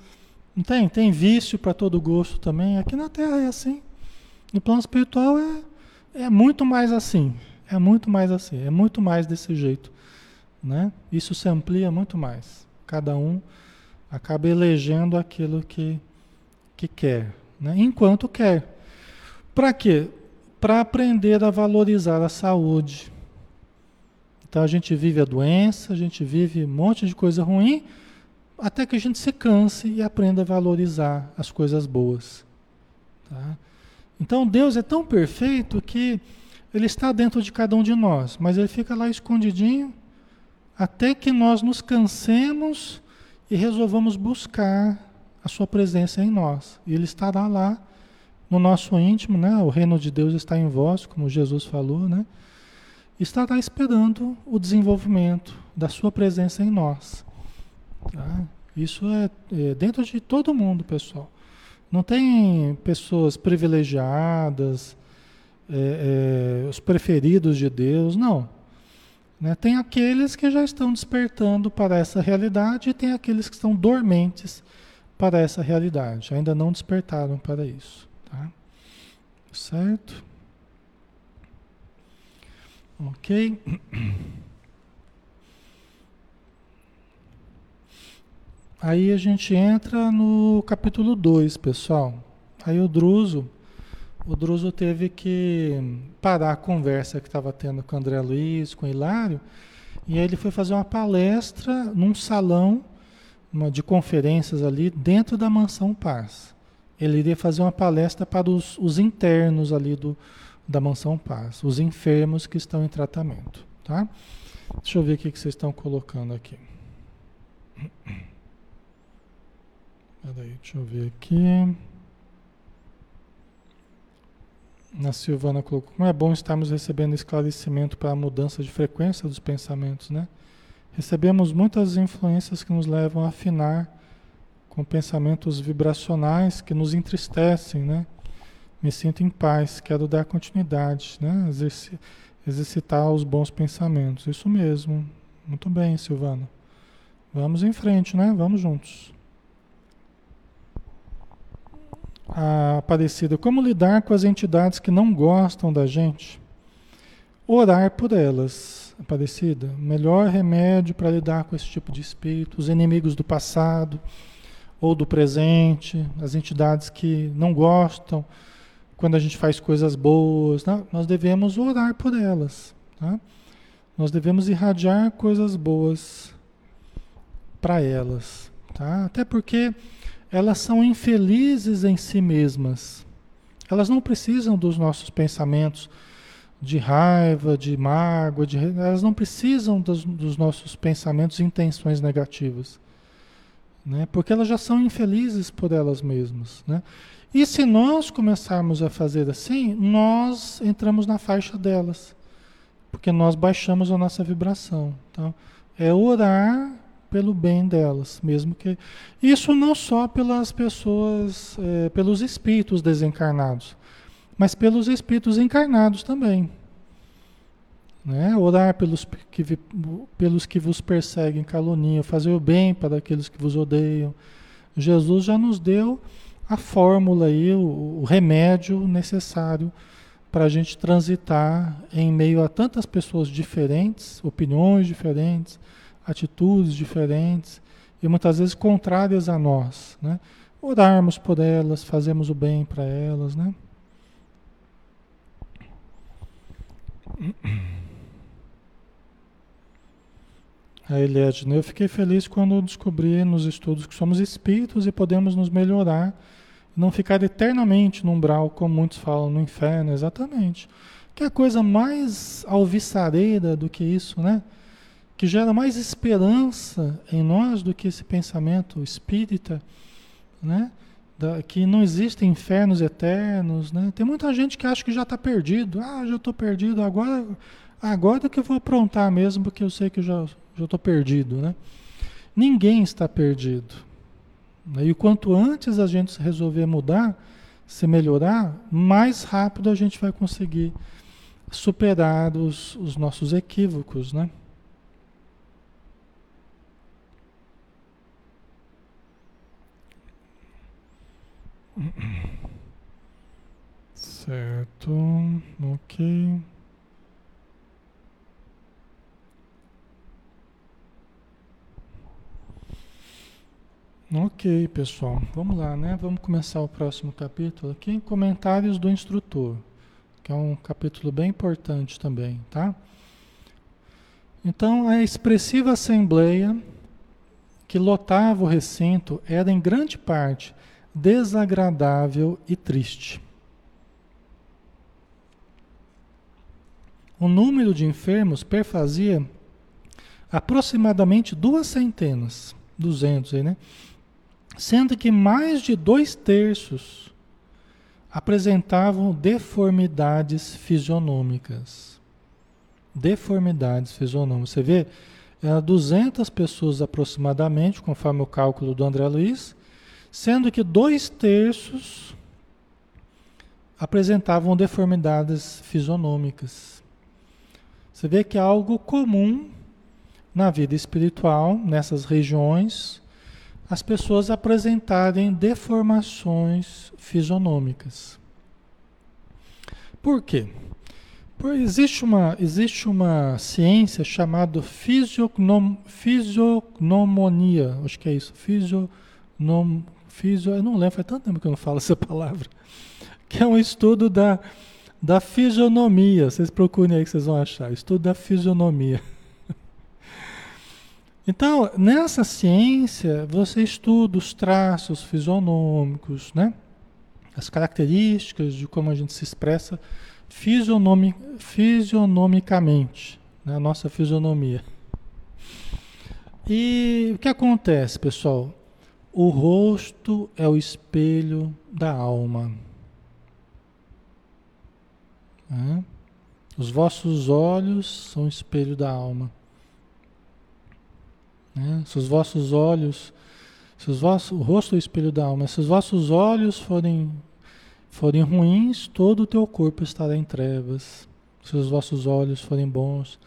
Speaker 1: não tem? Tem vício para todo gosto também. Aqui na Terra é assim. No plano espiritual é, é muito mais assim. É muito mais assim. É muito mais desse jeito. Né? Isso se amplia muito mais. Cada um acaba elegendo aquilo que, que quer, né? enquanto quer. Para quê? Para aprender a valorizar a saúde. Então a gente vive a doença, a gente vive um monte de coisa ruim, até que a gente se canse e aprenda a valorizar as coisas boas. Tá? Então Deus é tão perfeito que Ele está dentro de cada um de nós, mas Ele fica lá escondidinho até que nós nos cansemos e resolvamos buscar a Sua presença em nós. E Ele estará lá no nosso íntimo, né? O reino de Deus está em vós, como Jesus falou, né? Estará esperando o desenvolvimento da Sua presença em nós. Tá? Isso é, é dentro de todo mundo, pessoal. Não tem pessoas privilegiadas, é, é, os preferidos de Deus, não. Né? Tem aqueles que já estão despertando para essa realidade e tem aqueles que estão dormentes para essa realidade, ainda não despertaram para isso. Tá? Certo? Ok? Aí a gente entra no capítulo 2, pessoal. Aí o Druso, o Druso teve que parar a conversa que estava tendo com o André Luiz, com o Hilário, e aí ele foi fazer uma palestra num salão de conferências ali dentro da Mansão Paz. Ele iria fazer uma palestra para os, os internos ali do, da Mansão Paz, os enfermos que estão em tratamento, tá? Deixa eu ver o que vocês estão colocando aqui. Peraí, deixa eu ver aqui. A Silvana colocou, como é bom estarmos recebendo esclarecimento para a mudança de frequência dos pensamentos, né? Recebemos muitas influências que nos levam a afinar com pensamentos vibracionais que nos entristecem, né? Me sinto em paz, quero dar continuidade, né? exercitar os bons pensamentos. Isso mesmo. Muito bem, Silvana. Vamos em frente, né? Vamos juntos. A Aparecida, como lidar com as entidades que não gostam da gente? Orar por elas, Aparecida. Melhor remédio para lidar com esse tipo de espírito, os inimigos do passado ou do presente, as entidades que não gostam quando a gente faz coisas boas, né? nós devemos orar por elas. Tá? Nós devemos irradiar coisas boas para elas. Tá? Até porque elas são infelizes em si mesmas. Elas não precisam dos nossos pensamentos de raiva, de mágoa, de, elas não precisam dos, dos nossos pensamentos e intenções negativas. Né? Porque elas já são infelizes por elas mesmas. Né? E se nós começarmos a fazer assim, nós entramos na faixa delas. Porque nós baixamos a nossa vibração. Então, é orar pelo bem delas, mesmo que isso não só pelas pessoas, é, pelos espíritos desencarnados, mas pelos espíritos encarnados também. Né? Orar pelos que, pelos que vos perseguem, caluniam, fazer o bem para aqueles que vos odeiam. Jesus já nos deu a fórmula aí, o, o remédio necessário para a gente transitar em meio a tantas pessoas diferentes, opiniões diferentes, atitudes diferentes e muitas vezes contrárias a nós, né? Orarmos por elas, fazemos o bem para elas, né? A Eliette, eu fiquei feliz quando descobri nos estudos que somos espíritos e podemos nos melhorar, não ficar eternamente no umbral, como muitos falam, no inferno, exatamente. Que é a coisa mais alvissareira do que isso, né? Que gera mais esperança em nós do que esse pensamento espírita, né? Da, que não existem infernos eternos, né? Tem muita gente que acha que já está perdido. Ah, já estou perdido, agora, agora que eu vou aprontar mesmo, porque eu sei que já já estou perdido, né? Ninguém está perdido. E quanto antes a gente resolver mudar, se melhorar, mais rápido a gente vai conseguir superar os, os nossos equívocos, né? Certo, ok. Ok, pessoal. Vamos lá, né? Vamos começar o próximo capítulo aqui. Comentários do instrutor, que é um capítulo bem importante também, tá? Então, a expressiva assembleia que lotava o recinto era em grande parte desagradável e triste. O número de enfermos perfazia aproximadamente duas centenas, duzentos aí, né? sendo que mais de dois terços apresentavam deformidades fisionômicas. Deformidades fisionômicas. Você vê, eram 200 pessoas aproximadamente, conforme o cálculo do André Luiz, sendo que dois terços apresentavam deformidades fisionômicas. Você vê que é algo comum na vida espiritual, nessas regiões, as pessoas apresentarem deformações fisionômicas. Por quê? Por, existe, uma, existe uma ciência chamada fisiognom, fisiognomonia, acho que é isso, fisionom, fisio, eu não lembro, faz tanto tempo que eu não falo essa palavra, que é um estudo da, da fisionomia, vocês procurem aí que vocês vão achar, estudo da fisionomia. Então, nessa ciência, você estuda os traços fisionômicos, né? as características de como a gente se expressa fisionomi fisionomicamente, né? nossa fisionomia. E o que acontece, pessoal? O rosto é o espelho da alma. Os vossos olhos são o espelho da alma. Né? Se os vossos olhos, se os vossos, o rosto é o espelho da alma, se os vossos olhos forem, forem ruins, todo o teu corpo estará em trevas. Se os vossos olhos forem bons,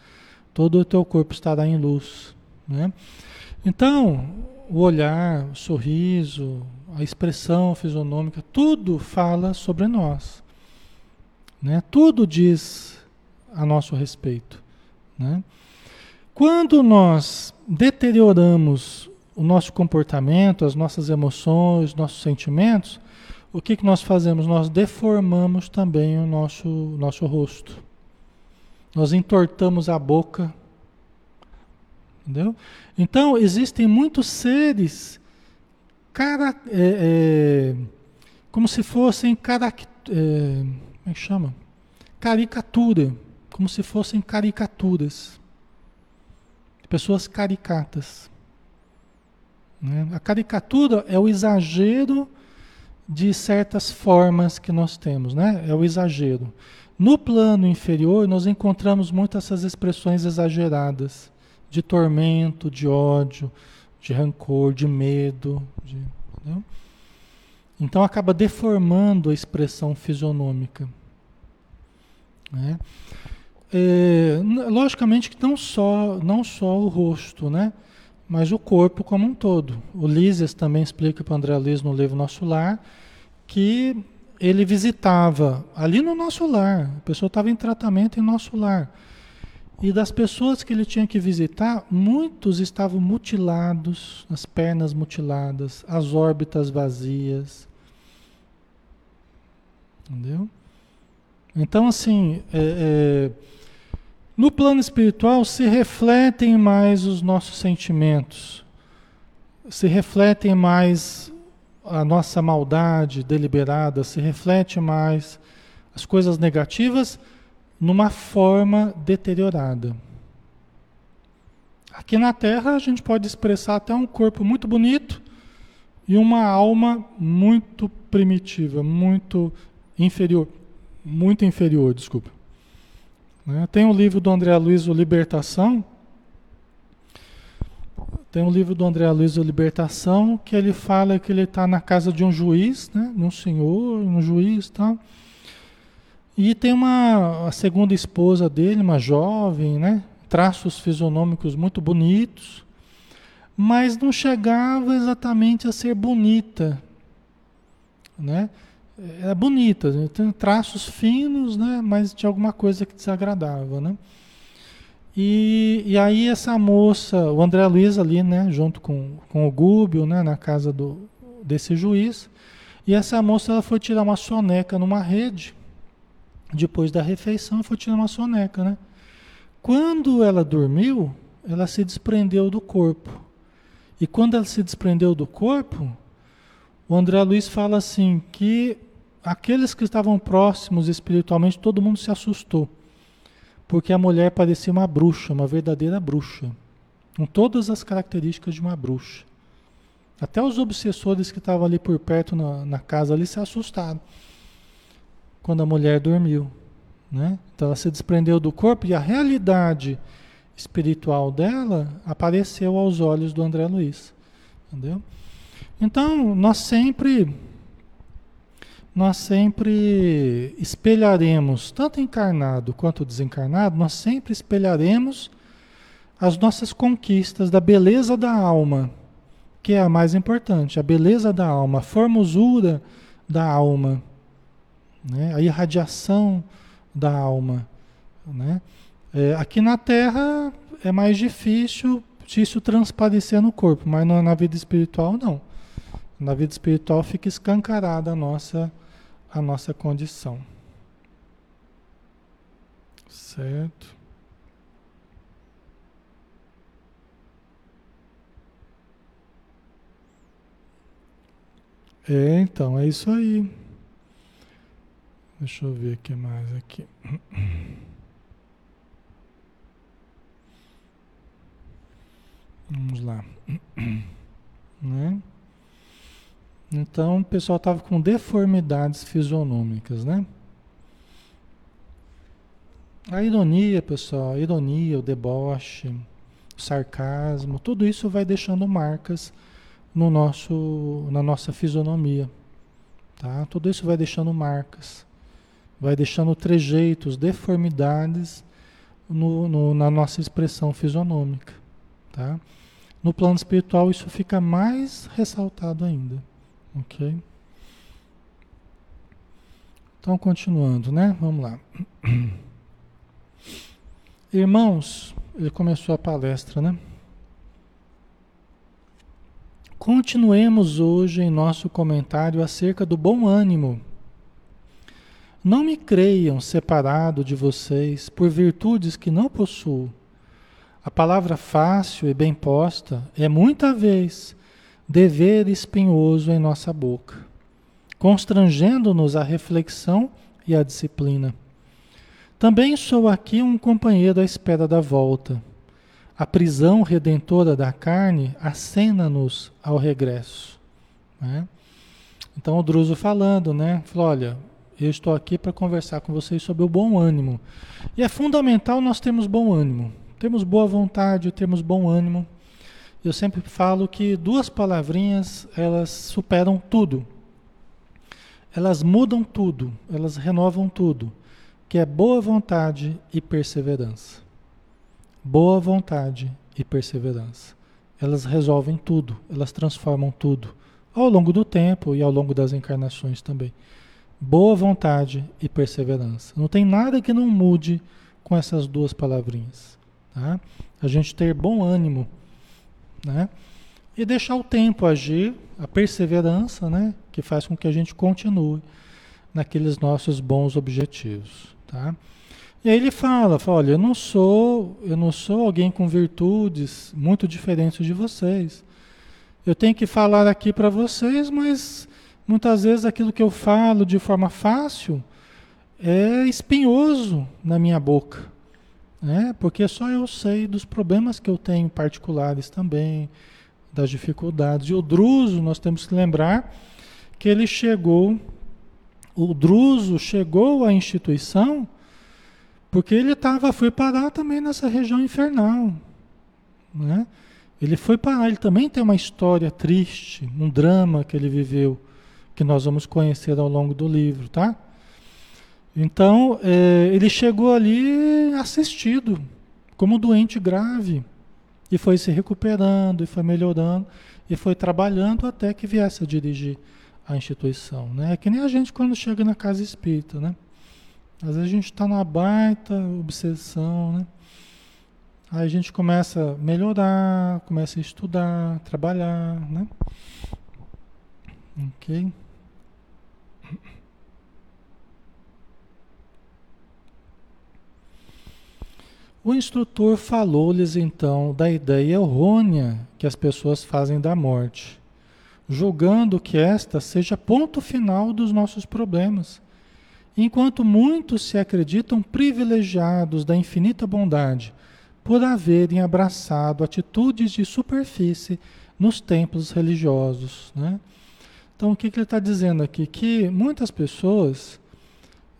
Speaker 1: todo o teu corpo estará em luz. Né? Então, o olhar, o sorriso, a expressão fisionômica, tudo fala sobre nós. Né? Tudo diz a nosso respeito. Né? Quando nós deterioramos o nosso comportamento, as nossas emoções, nossos sentimentos, o que, que nós fazemos? Nós deformamos também o nosso, nosso rosto. Nós entortamos a boca. Entendeu? Então, existem muitos seres cara, é, é, como se fossem cara, é, como é que chama? Caricatura. Como se fossem caricaturas pessoas caricatas. Né? A caricatura é o exagero de certas formas que nós temos, né? É o exagero. No plano inferior, nós encontramos muitas essas expressões exageradas de tormento, de ódio, de rancor, de medo. De, então acaba deformando a expressão fisionômica. Né? É, logicamente que não só, não só o rosto, né? mas o corpo como um todo. O Lísias também explica para o André Luiz no livro Nosso Lar que ele visitava ali no nosso lar, a pessoa estava em tratamento em nosso lar. E das pessoas que ele tinha que visitar, muitos estavam mutilados, as pernas mutiladas, as órbitas vazias. Entendeu? Então, assim, é, é, no plano espiritual se refletem mais os nossos sentimentos, se refletem mais a nossa maldade deliberada, se reflete mais as coisas negativas numa forma deteriorada. Aqui na Terra a gente pode expressar até um corpo muito bonito e uma alma muito primitiva, muito inferior, muito inferior, desculpa. Né? Tem o um livro do André Luiz, o Libertação. Tem um livro do André Luiz, o Libertação, que ele fala que ele está na casa de um juiz, né? de um senhor, um juiz e tal. E tem uma a segunda esposa dele, uma jovem, né? Traços fisionômicos muito bonitos, mas não chegava exatamente a ser bonita, né? Era bonita, tem traços finos, né? Mas tinha alguma coisa que desagradava, né? E, e aí essa moça, o André Luiz ali, né? Junto com, com o Gúbio, né? Na casa do, desse juiz. E essa moça ela foi tirar uma soneca numa rede depois da refeição, foi tirar uma soneca, né? Quando ela dormiu, ela se desprendeu do corpo. E quando ela se desprendeu do corpo, o André Luiz fala assim que aqueles que estavam próximos espiritualmente, todo mundo se assustou. Porque a mulher parecia uma bruxa, uma verdadeira bruxa. Com todas as características de uma bruxa. Até os obsessores que estavam ali por perto na, na casa ali se assustaram quando a mulher dormiu. Né? Então ela se desprendeu do corpo e a realidade espiritual dela apareceu aos olhos do André Luiz. Entendeu? Então, nós sempre nós sempre espelharemos, tanto encarnado quanto desencarnado, nós sempre espelharemos as nossas conquistas da beleza da alma, que é a mais importante, a beleza da alma, a formosura da alma né? a irradiação da alma. Né? É, aqui na Terra é mais difícil isso transparecer no corpo, mas na vida espiritual não. Na vida espiritual fica escancarada a nossa, a nossa condição. Certo? É, então, é isso aí. Deixa eu ver o que mais aqui. Vamos lá. Né? Então o pessoal estava com deformidades fisionômicas, né? A ironia, pessoal, a ironia, o deboche, o sarcasmo, tudo isso vai deixando marcas no nosso, na nossa fisionomia, tá? Tudo isso vai deixando marcas vai deixando trejeitos, deformidades no, no, na nossa expressão fisionômica. Tá? No plano espiritual isso fica mais ressaltado ainda. Ok? Então, continuando, né? Vamos lá. Irmãos, ele começou a palestra, né? Continuemos hoje em nosso comentário acerca do bom ânimo não me creiam separado de vocês por virtudes que não possuo. A palavra fácil e bem posta é muita vez dever espinhoso em nossa boca, constrangendo-nos à reflexão e à disciplina. Também sou aqui um companheiro à espera da volta. A prisão redentora da carne acena-nos ao regresso. Né? Então o Druso falando, né? Falou, olha, eu estou aqui para conversar com vocês sobre o bom ânimo. E é fundamental nós termos bom ânimo. Temos boa vontade, temos bom ânimo. Eu sempre falo que duas palavrinhas, elas superam tudo. Elas mudam tudo, elas renovam tudo. que é boa vontade e perseverança. Boa vontade e perseverança. Elas resolvem tudo, elas transformam tudo, ao longo do tempo e ao longo das encarnações também. Boa vontade e perseverança. Não tem nada que não mude com essas duas palavrinhas. Tá? A gente ter bom ânimo, né? E deixar o tempo agir, a perseverança, né? Que faz com que a gente continue naqueles nossos bons objetivos, tá? E aí ele fala, fala, olha, eu não sou, eu não sou alguém com virtudes muito diferentes de vocês. Eu tenho que falar aqui para vocês, mas muitas vezes aquilo que eu falo de forma fácil é espinhoso na minha boca, né? Porque só eu sei dos problemas que eu tenho particulares também, das dificuldades. E o Druso, nós temos que lembrar que ele chegou, o Druso chegou à instituição porque ele estava, foi parar também nessa região infernal. Né? Ele foi parar, ele também tem uma história triste, um drama que ele viveu, que nós vamos conhecer ao longo do livro, tá? Então, é, ele chegou ali assistido, como doente grave, e foi se recuperando, e foi melhorando, e foi trabalhando até que viesse a dirigir a instituição. Né? É que nem a gente quando chega na casa espírita, né? Às vezes a gente está numa baita obsessão, né? Aí a gente começa a melhorar, começa a estudar, trabalhar, né? Ok? O instrutor falou-lhes então da ideia errônea que as pessoas fazem da morte, julgando que esta seja ponto final dos nossos problemas enquanto muitos se acreditam privilegiados da infinita bondade por haverem abraçado atitudes de superfície nos templos religiosos. Né? Então, o que, que ele está dizendo aqui? Que muitas pessoas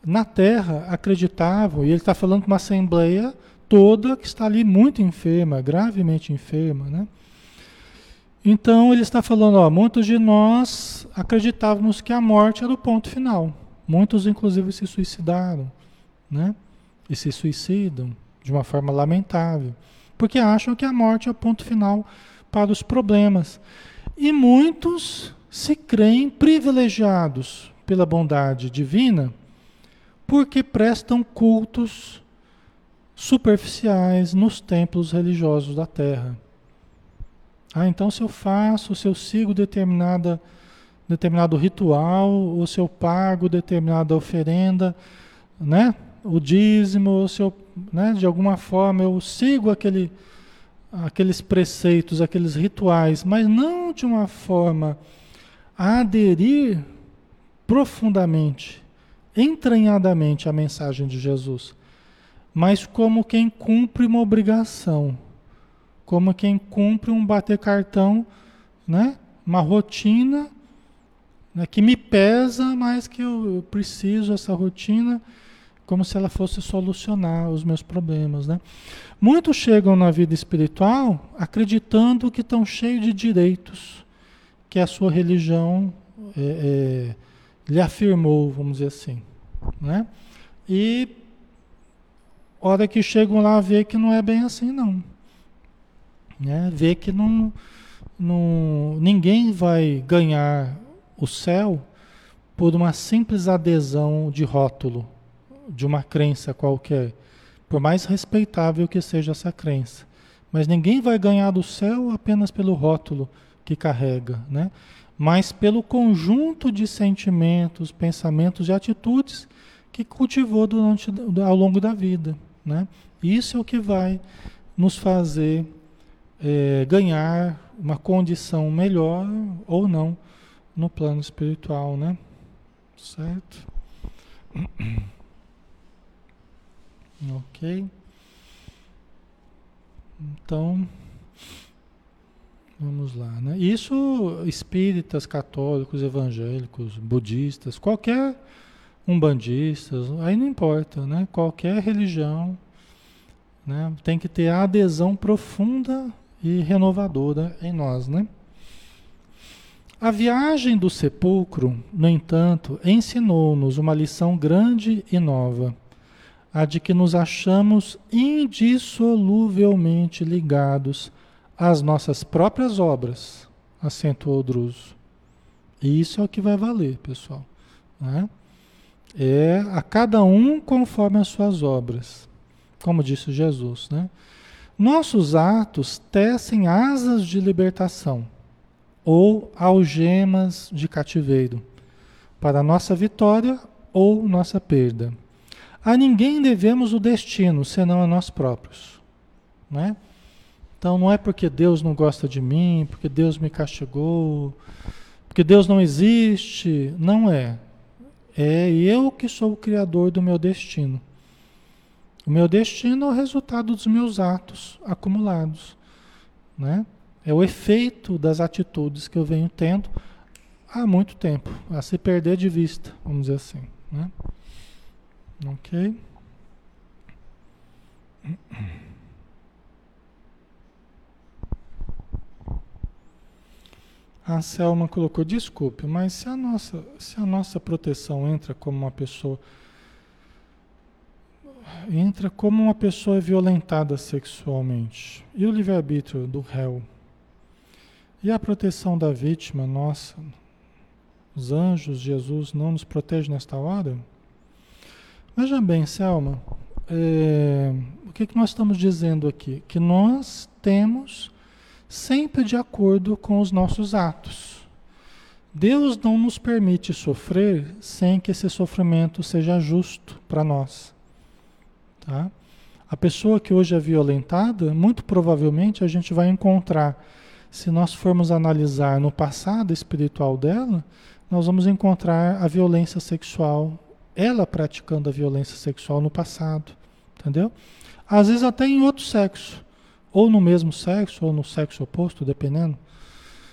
Speaker 1: na Terra acreditavam, e ele está falando com uma assembleia toda que está ali muito enferma, gravemente enferma, né? Então ele está falando, ó, muitos de nós acreditávamos que a morte era o ponto final. Muitos, inclusive, se suicidaram, né? E se suicidam de uma forma lamentável, porque acham que a morte é o ponto final para os problemas. E muitos se creem privilegiados pela bondade divina porque prestam cultos superficiais nos templos religiosos da terra. Ah, então se eu faço, se eu sigo determinada determinado ritual, ou se eu pago determinada oferenda, né? o dízimo, ou se eu, né, de alguma forma eu sigo aquele, aqueles preceitos, aqueles rituais, mas não de uma forma a aderir profundamente, entranhadamente à mensagem de Jesus, mas como quem cumpre uma obrigação, como quem cumpre um bater cartão, né? uma rotina né, que me pesa, mas que eu, preciso essa rotina como se ela fosse solucionar os meus problemas. Né? Muitos chegam na vida espiritual acreditando que estão cheios de direitos que a sua religião é, é, lhe afirmou, vamos dizer assim. Né? E hora que chegam lá, vê que não é bem assim, não. Né? Vê que não, não, ninguém vai ganhar o céu por uma simples adesão de rótulo, de uma crença qualquer, por mais respeitável que seja essa crença. Mas ninguém vai ganhar do céu apenas pelo rótulo que carrega, né? mas pelo conjunto de sentimentos, pensamentos e atitudes que cultivou durante, ao longo da vida. Né? Isso é o que vai nos fazer é, ganhar uma condição melhor ou não no plano espiritual, né? Certo? Ok. Então, vamos lá, né? Isso espíritas, católicos, evangélicos, budistas, qualquer umbandistas, aí não importa, né? Qualquer religião, né? Tem que ter a adesão profunda e renovadora em nós, né? A viagem do sepulcro, no entanto, ensinou-nos uma lição grande e nova. a de que nos achamos indissoluvelmente ligados às nossas próprias obras, acentuou Druso. E isso é o que vai valer, pessoal. Né? É a cada um conforme as suas obras, como disse Jesus. Né? Nossos atos tecem asas de libertação ou algemas de cativeiro para nossa vitória ou nossa perda. A ninguém devemos o destino, senão a nós próprios. Né? Então não é porque Deus não gosta de mim, porque Deus me castigou, porque Deus não existe. Não é. É eu que sou o criador do meu destino. O meu destino é o resultado dos meus atos acumulados. Né? É o efeito das atitudes que eu venho tendo há muito tempo, a se perder de vista, vamos dizer assim. Né? Ok? A Selma colocou, desculpe, mas se a nossa, se a nossa proteção entra como uma pessoa entra como uma pessoa violentada sexualmente, e o livre-arbítrio do réu? E a proteção da vítima, nossa, os anjos, Jesus não nos protege nesta hora? Veja bem, Selma, é, o que, que nós estamos dizendo aqui? Que nós temos sempre de acordo com os nossos atos. Deus não nos permite sofrer sem que esse sofrimento seja justo para nós. Tá? A pessoa que hoje é violentada, muito provavelmente a gente vai encontrar, se nós formos analisar no passado espiritual dela, nós vamos encontrar a violência sexual ela praticando a violência sexual no passado, entendeu? Às vezes até em outro sexo, ou no mesmo sexo, ou no sexo oposto, dependendo.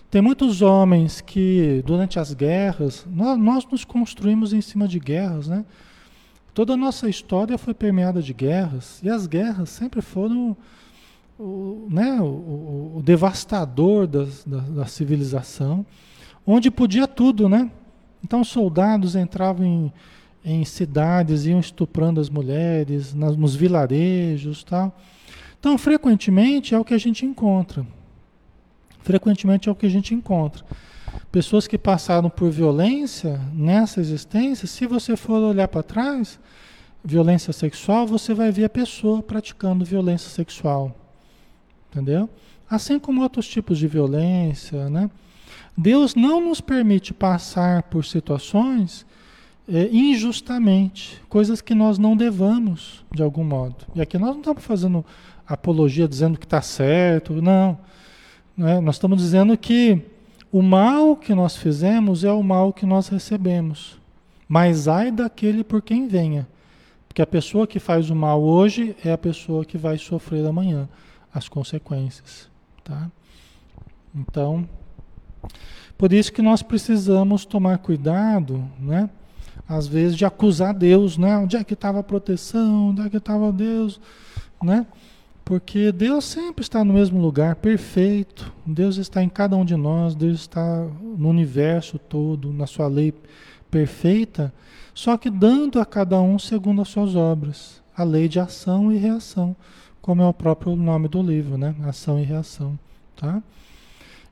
Speaker 1: Tem muitos homens que, durante as guerras, nós, nós nos construímos em cima de guerras, né? Toda a nossa história foi permeada de guerras, e as guerras sempre foram o, né, o, o, devastador das, da, da civilização, onde podia tudo, né? Então soldados entravam em, em cidades, iam estuprando as mulheres, nas, nos vilarejos tal. Então, frequentemente é o que a gente encontra. Frequentemente é o que a gente encontra. Pessoas que passaram por violência nessa existência, se você for olhar para trás, violência sexual, você vai ver a pessoa praticando violência sexual. Entendeu? Assim como outros tipos de violência, né? Deus não nos permite passar por situações é, injustamente, coisas que nós não devamos, de algum modo. E aqui nós não estamos fazendo apologia dizendo que está certo, não. É? Nós estamos dizendo que o mal que nós fizemos é o mal que nós recebemos. Mas ai daquele por quem venha. Porque a pessoa que faz o mal hoje é a pessoa que vai sofrer amanhã as consequências. Tá? Então, por isso que nós precisamos tomar cuidado, né? às vezes, de acusar Deus, né? Onde é que estava a proteção? Onde é que estava Deus? Né? Porque Deus sempre está no mesmo lugar, perfeito. Deus está em cada um de nós, Deus está no universo todo, na sua lei perfeita, só que dando a cada um segundo as suas obras. A lei de ação e reação, como é o próprio nome do livro, né? Ação e reação, tá?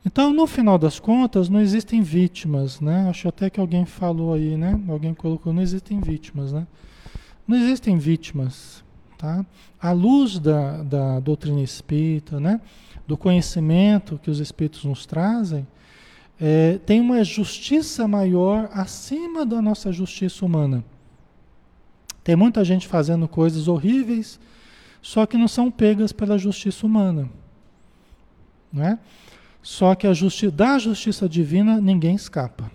Speaker 1: Então, no final das contas, não existem vítimas, né? Acho até que alguém falou aí, né? Alguém colocou, não existem vítimas, né? Não existem vítimas, tá? À luz da, da doutrina espírita, né? Do conhecimento que os espíritos nos trazem, é, tem uma justiça maior acima da nossa justiça humana. Tem muita gente fazendo coisas horríveis, só que não são pegas pela justiça humana, não é? Só que a justi da justiça divina ninguém escapa.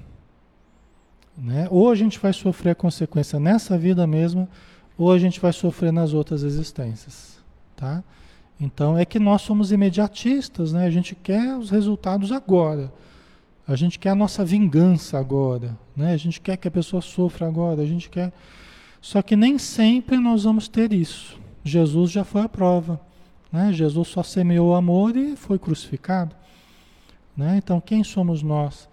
Speaker 1: Né? Ou a gente vai sofrer a consequência nessa vida mesmo, ou a gente vai sofrer nas outras existências. Tá? Então é que nós somos imediatistas, né? a gente quer os resultados agora. A gente quer a nossa vingança agora. Né? A gente quer que a pessoa sofra agora. A gente quer. Só que nem sempre nós vamos ter isso. Jesus já foi a prova. Né? Jesus só semeou amor e foi crucificado. Né? Então, quem somos nós?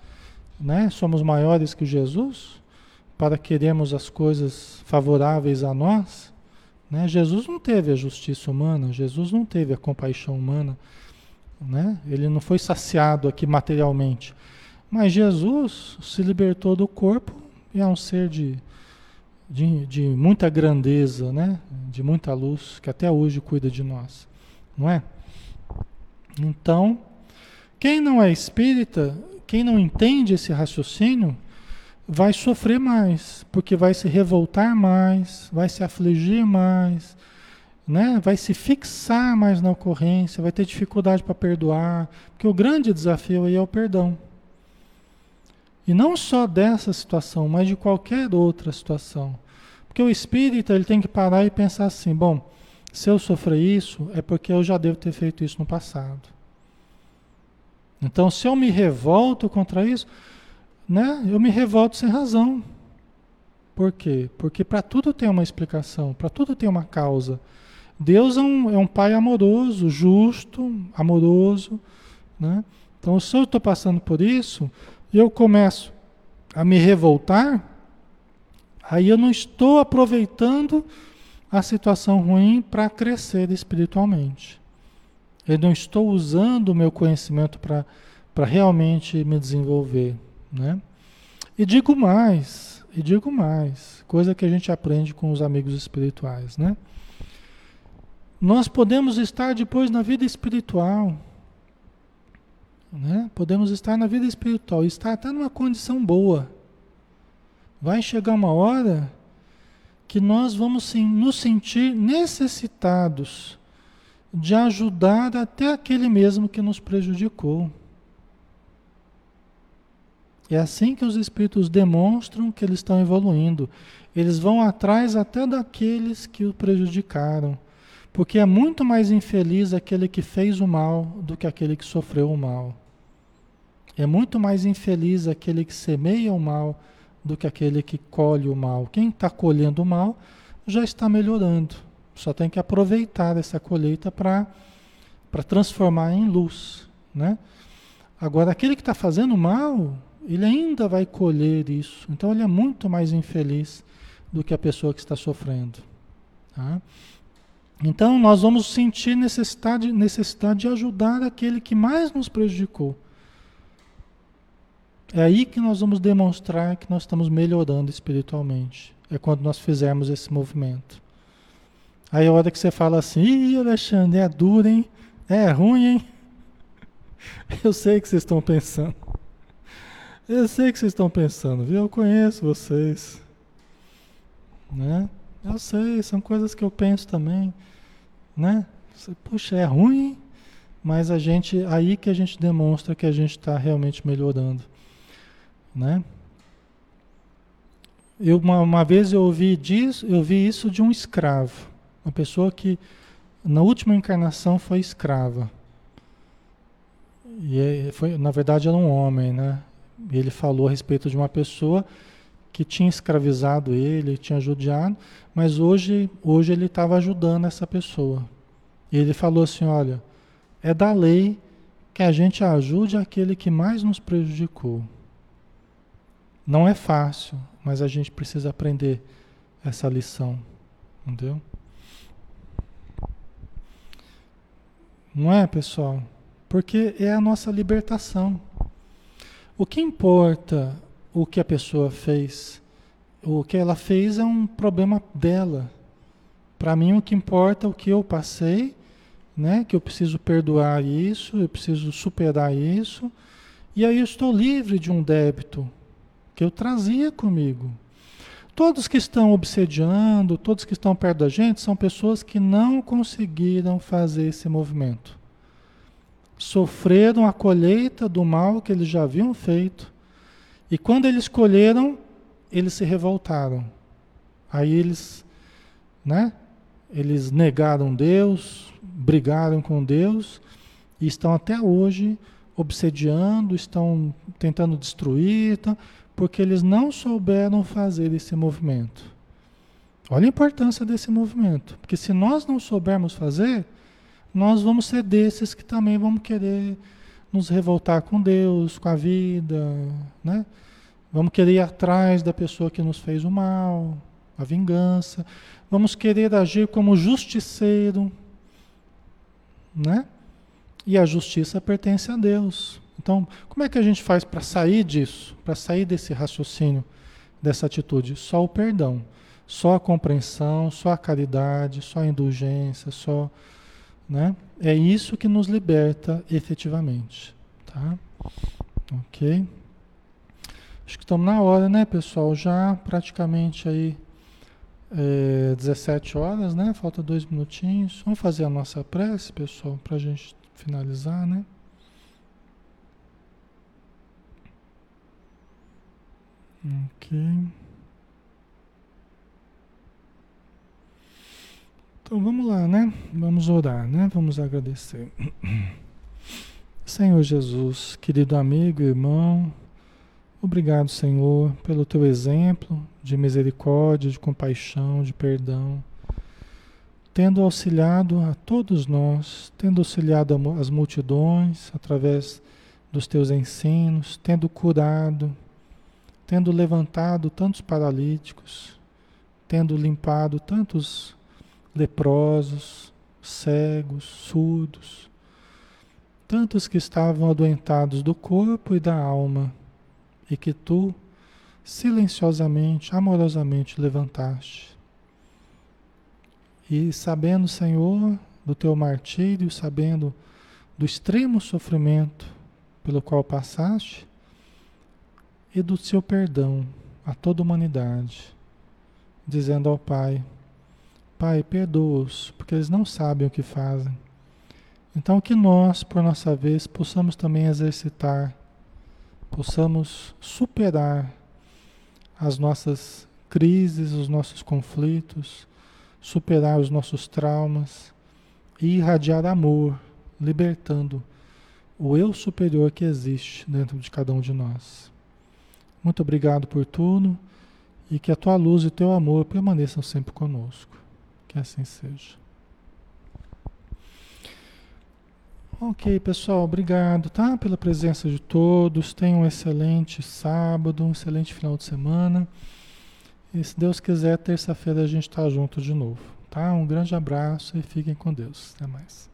Speaker 1: Né? Somos maiores que Jesus para queremos as coisas favoráveis a nós? Né? Jesus não teve a justiça humana, Jesus não teve a compaixão humana, né? ele não foi saciado aqui materialmente. Mas Jesus se libertou do corpo e é um ser de, de, de muita grandeza, né? de muita luz, que até hoje cuida de nós. Não é? Então, quem não é espírita, quem não entende esse raciocínio, vai sofrer mais, porque vai se revoltar mais, vai se afligir mais, né? vai se fixar mais na ocorrência, vai ter dificuldade para perdoar, porque o grande desafio aí é o perdão. E não só dessa situação, mas de qualquer outra situação. Porque o espírita ele tem que parar e pensar assim: bom, se eu sofrer isso, é porque eu já devo ter feito isso no passado. Então, se eu me revolto contra isso, né, eu me revolto sem razão. Por quê? Porque para tudo tem uma explicação, para tudo tem uma causa. Deus é um, é um pai amoroso, justo, amoroso. Né? Então, se eu estou passando por isso, e eu começo a me revoltar, aí eu não estou aproveitando a situação ruim para crescer espiritualmente. Eu não estou usando o meu conhecimento para realmente me desenvolver. Né? E digo mais, e digo mais, coisa que a gente aprende com os amigos espirituais. Né? Nós podemos estar depois na vida espiritual né? Podemos estar na vida espiritual, estar até numa condição boa. Vai chegar uma hora que nós vamos sim, nos sentir necessitados de ajudar até aquele mesmo que nos prejudicou. É assim que os espíritos demonstram que eles estão evoluindo. Eles vão atrás até daqueles que o prejudicaram. Porque é muito mais infeliz aquele que fez o mal do que aquele que sofreu o mal. É muito mais infeliz aquele que semeia o mal do que aquele que colhe o mal. Quem está colhendo o mal já está melhorando. Só tem que aproveitar essa colheita para transformar em luz. Né? Agora, aquele que está fazendo mal, ele ainda vai colher isso. Então, ele é muito mais infeliz do que a pessoa que está sofrendo. Tá? Então, nós vamos sentir necessidade, necessidade de ajudar aquele que mais nos prejudicou. É aí que nós vamos demonstrar que nós estamos melhorando espiritualmente. É quando nós fizermos esse movimento. Aí a hora que você fala assim, Ih, Alexandre, é duro, hein? É ruim, hein? Eu sei que vocês estão pensando. Eu sei que vocês estão pensando, viu? Eu conheço vocês. Né? Eu sei, são coisas que eu penso também. Né? Puxa, é ruim, mas a gente, aí que a gente demonstra que a gente está realmente melhorando. Né? Eu, uma, uma vez eu ouvi, disso, eu vi isso de um escravo, uma pessoa que na última encarnação foi escrava. E é, foi, na verdade era um homem, né? Ele falou a respeito de uma pessoa que tinha escravizado ele, tinha judiado, mas hoje, hoje ele estava ajudando essa pessoa. E ele falou assim: olha, é da lei que a gente ajude aquele que mais nos prejudicou. Não é fácil, mas a gente precisa aprender essa lição, entendeu? Não é, pessoal? Porque é a nossa libertação. O que importa o que a pessoa fez? O que ela fez é um problema dela. Para mim, o que importa é o que eu passei, né? Que eu preciso perdoar isso, eu preciso superar isso, e aí eu estou livre de um débito que eu trazia comigo. Todos que estão obsediando, todos que estão perto da gente, são pessoas que não conseguiram fazer esse movimento. Sofreram a colheita do mal que eles já haviam feito. E quando eles colheram, eles se revoltaram. Aí eles, né? Eles negaram Deus, brigaram com Deus e estão até hoje obsediando, estão tentando destruir, estão, porque eles não souberam fazer esse movimento. Olha a importância desse movimento, porque se nós não soubermos fazer, nós vamos ser desses que também vamos querer nos revoltar com Deus, com a vida, né? Vamos querer ir atrás da pessoa que nos fez o mal. a vingança, vamos querer agir como justiceiro, né? E a justiça pertence a Deus. Então, como é que a gente faz para sair disso, para sair desse raciocínio, dessa atitude? Só o perdão, só a compreensão, só a caridade, só a indulgência, só, né? É isso que nos liberta efetivamente, tá? Ok? Acho que estamos na hora, né, pessoal? Já praticamente aí é, 17 horas, né? Falta dois minutinhos. Vamos fazer a nossa prece, pessoal, para a gente finalizar, né? Ok. Então vamos lá, né? Vamos orar, né? Vamos agradecer. Senhor Jesus, querido amigo, irmão, obrigado, Senhor, pelo teu exemplo de misericórdia, de compaixão, de perdão, tendo auxiliado a todos nós, tendo auxiliado as multidões através dos teus ensinos, tendo curado, tendo levantado tantos paralíticos, tendo limpado tantos leprosos, cegos, surdos, tantos que estavam adoentados do corpo e da alma, e que tu, silenciosamente, amorosamente levantaste. E sabendo, Senhor, do teu martírio, sabendo do extremo sofrimento pelo qual passaste, e do seu perdão a toda a humanidade, dizendo ao Pai: Pai, perdoa-os, porque eles não sabem o que fazem. Então, que nós, por nossa vez, possamos também exercitar, possamos superar as nossas crises, os nossos conflitos, superar os nossos traumas e irradiar amor, libertando o eu superior que existe dentro de cada um de nós. Muito obrigado por tudo e que a tua luz e o teu amor permaneçam sempre conosco. Que assim seja. Ok, pessoal, obrigado, tá? Pela presença de todos. Tenham um excelente sábado, um excelente final de semana. E se Deus quiser, terça-feira a gente está junto de novo, tá? Um grande abraço e fiquem com Deus. Até mais.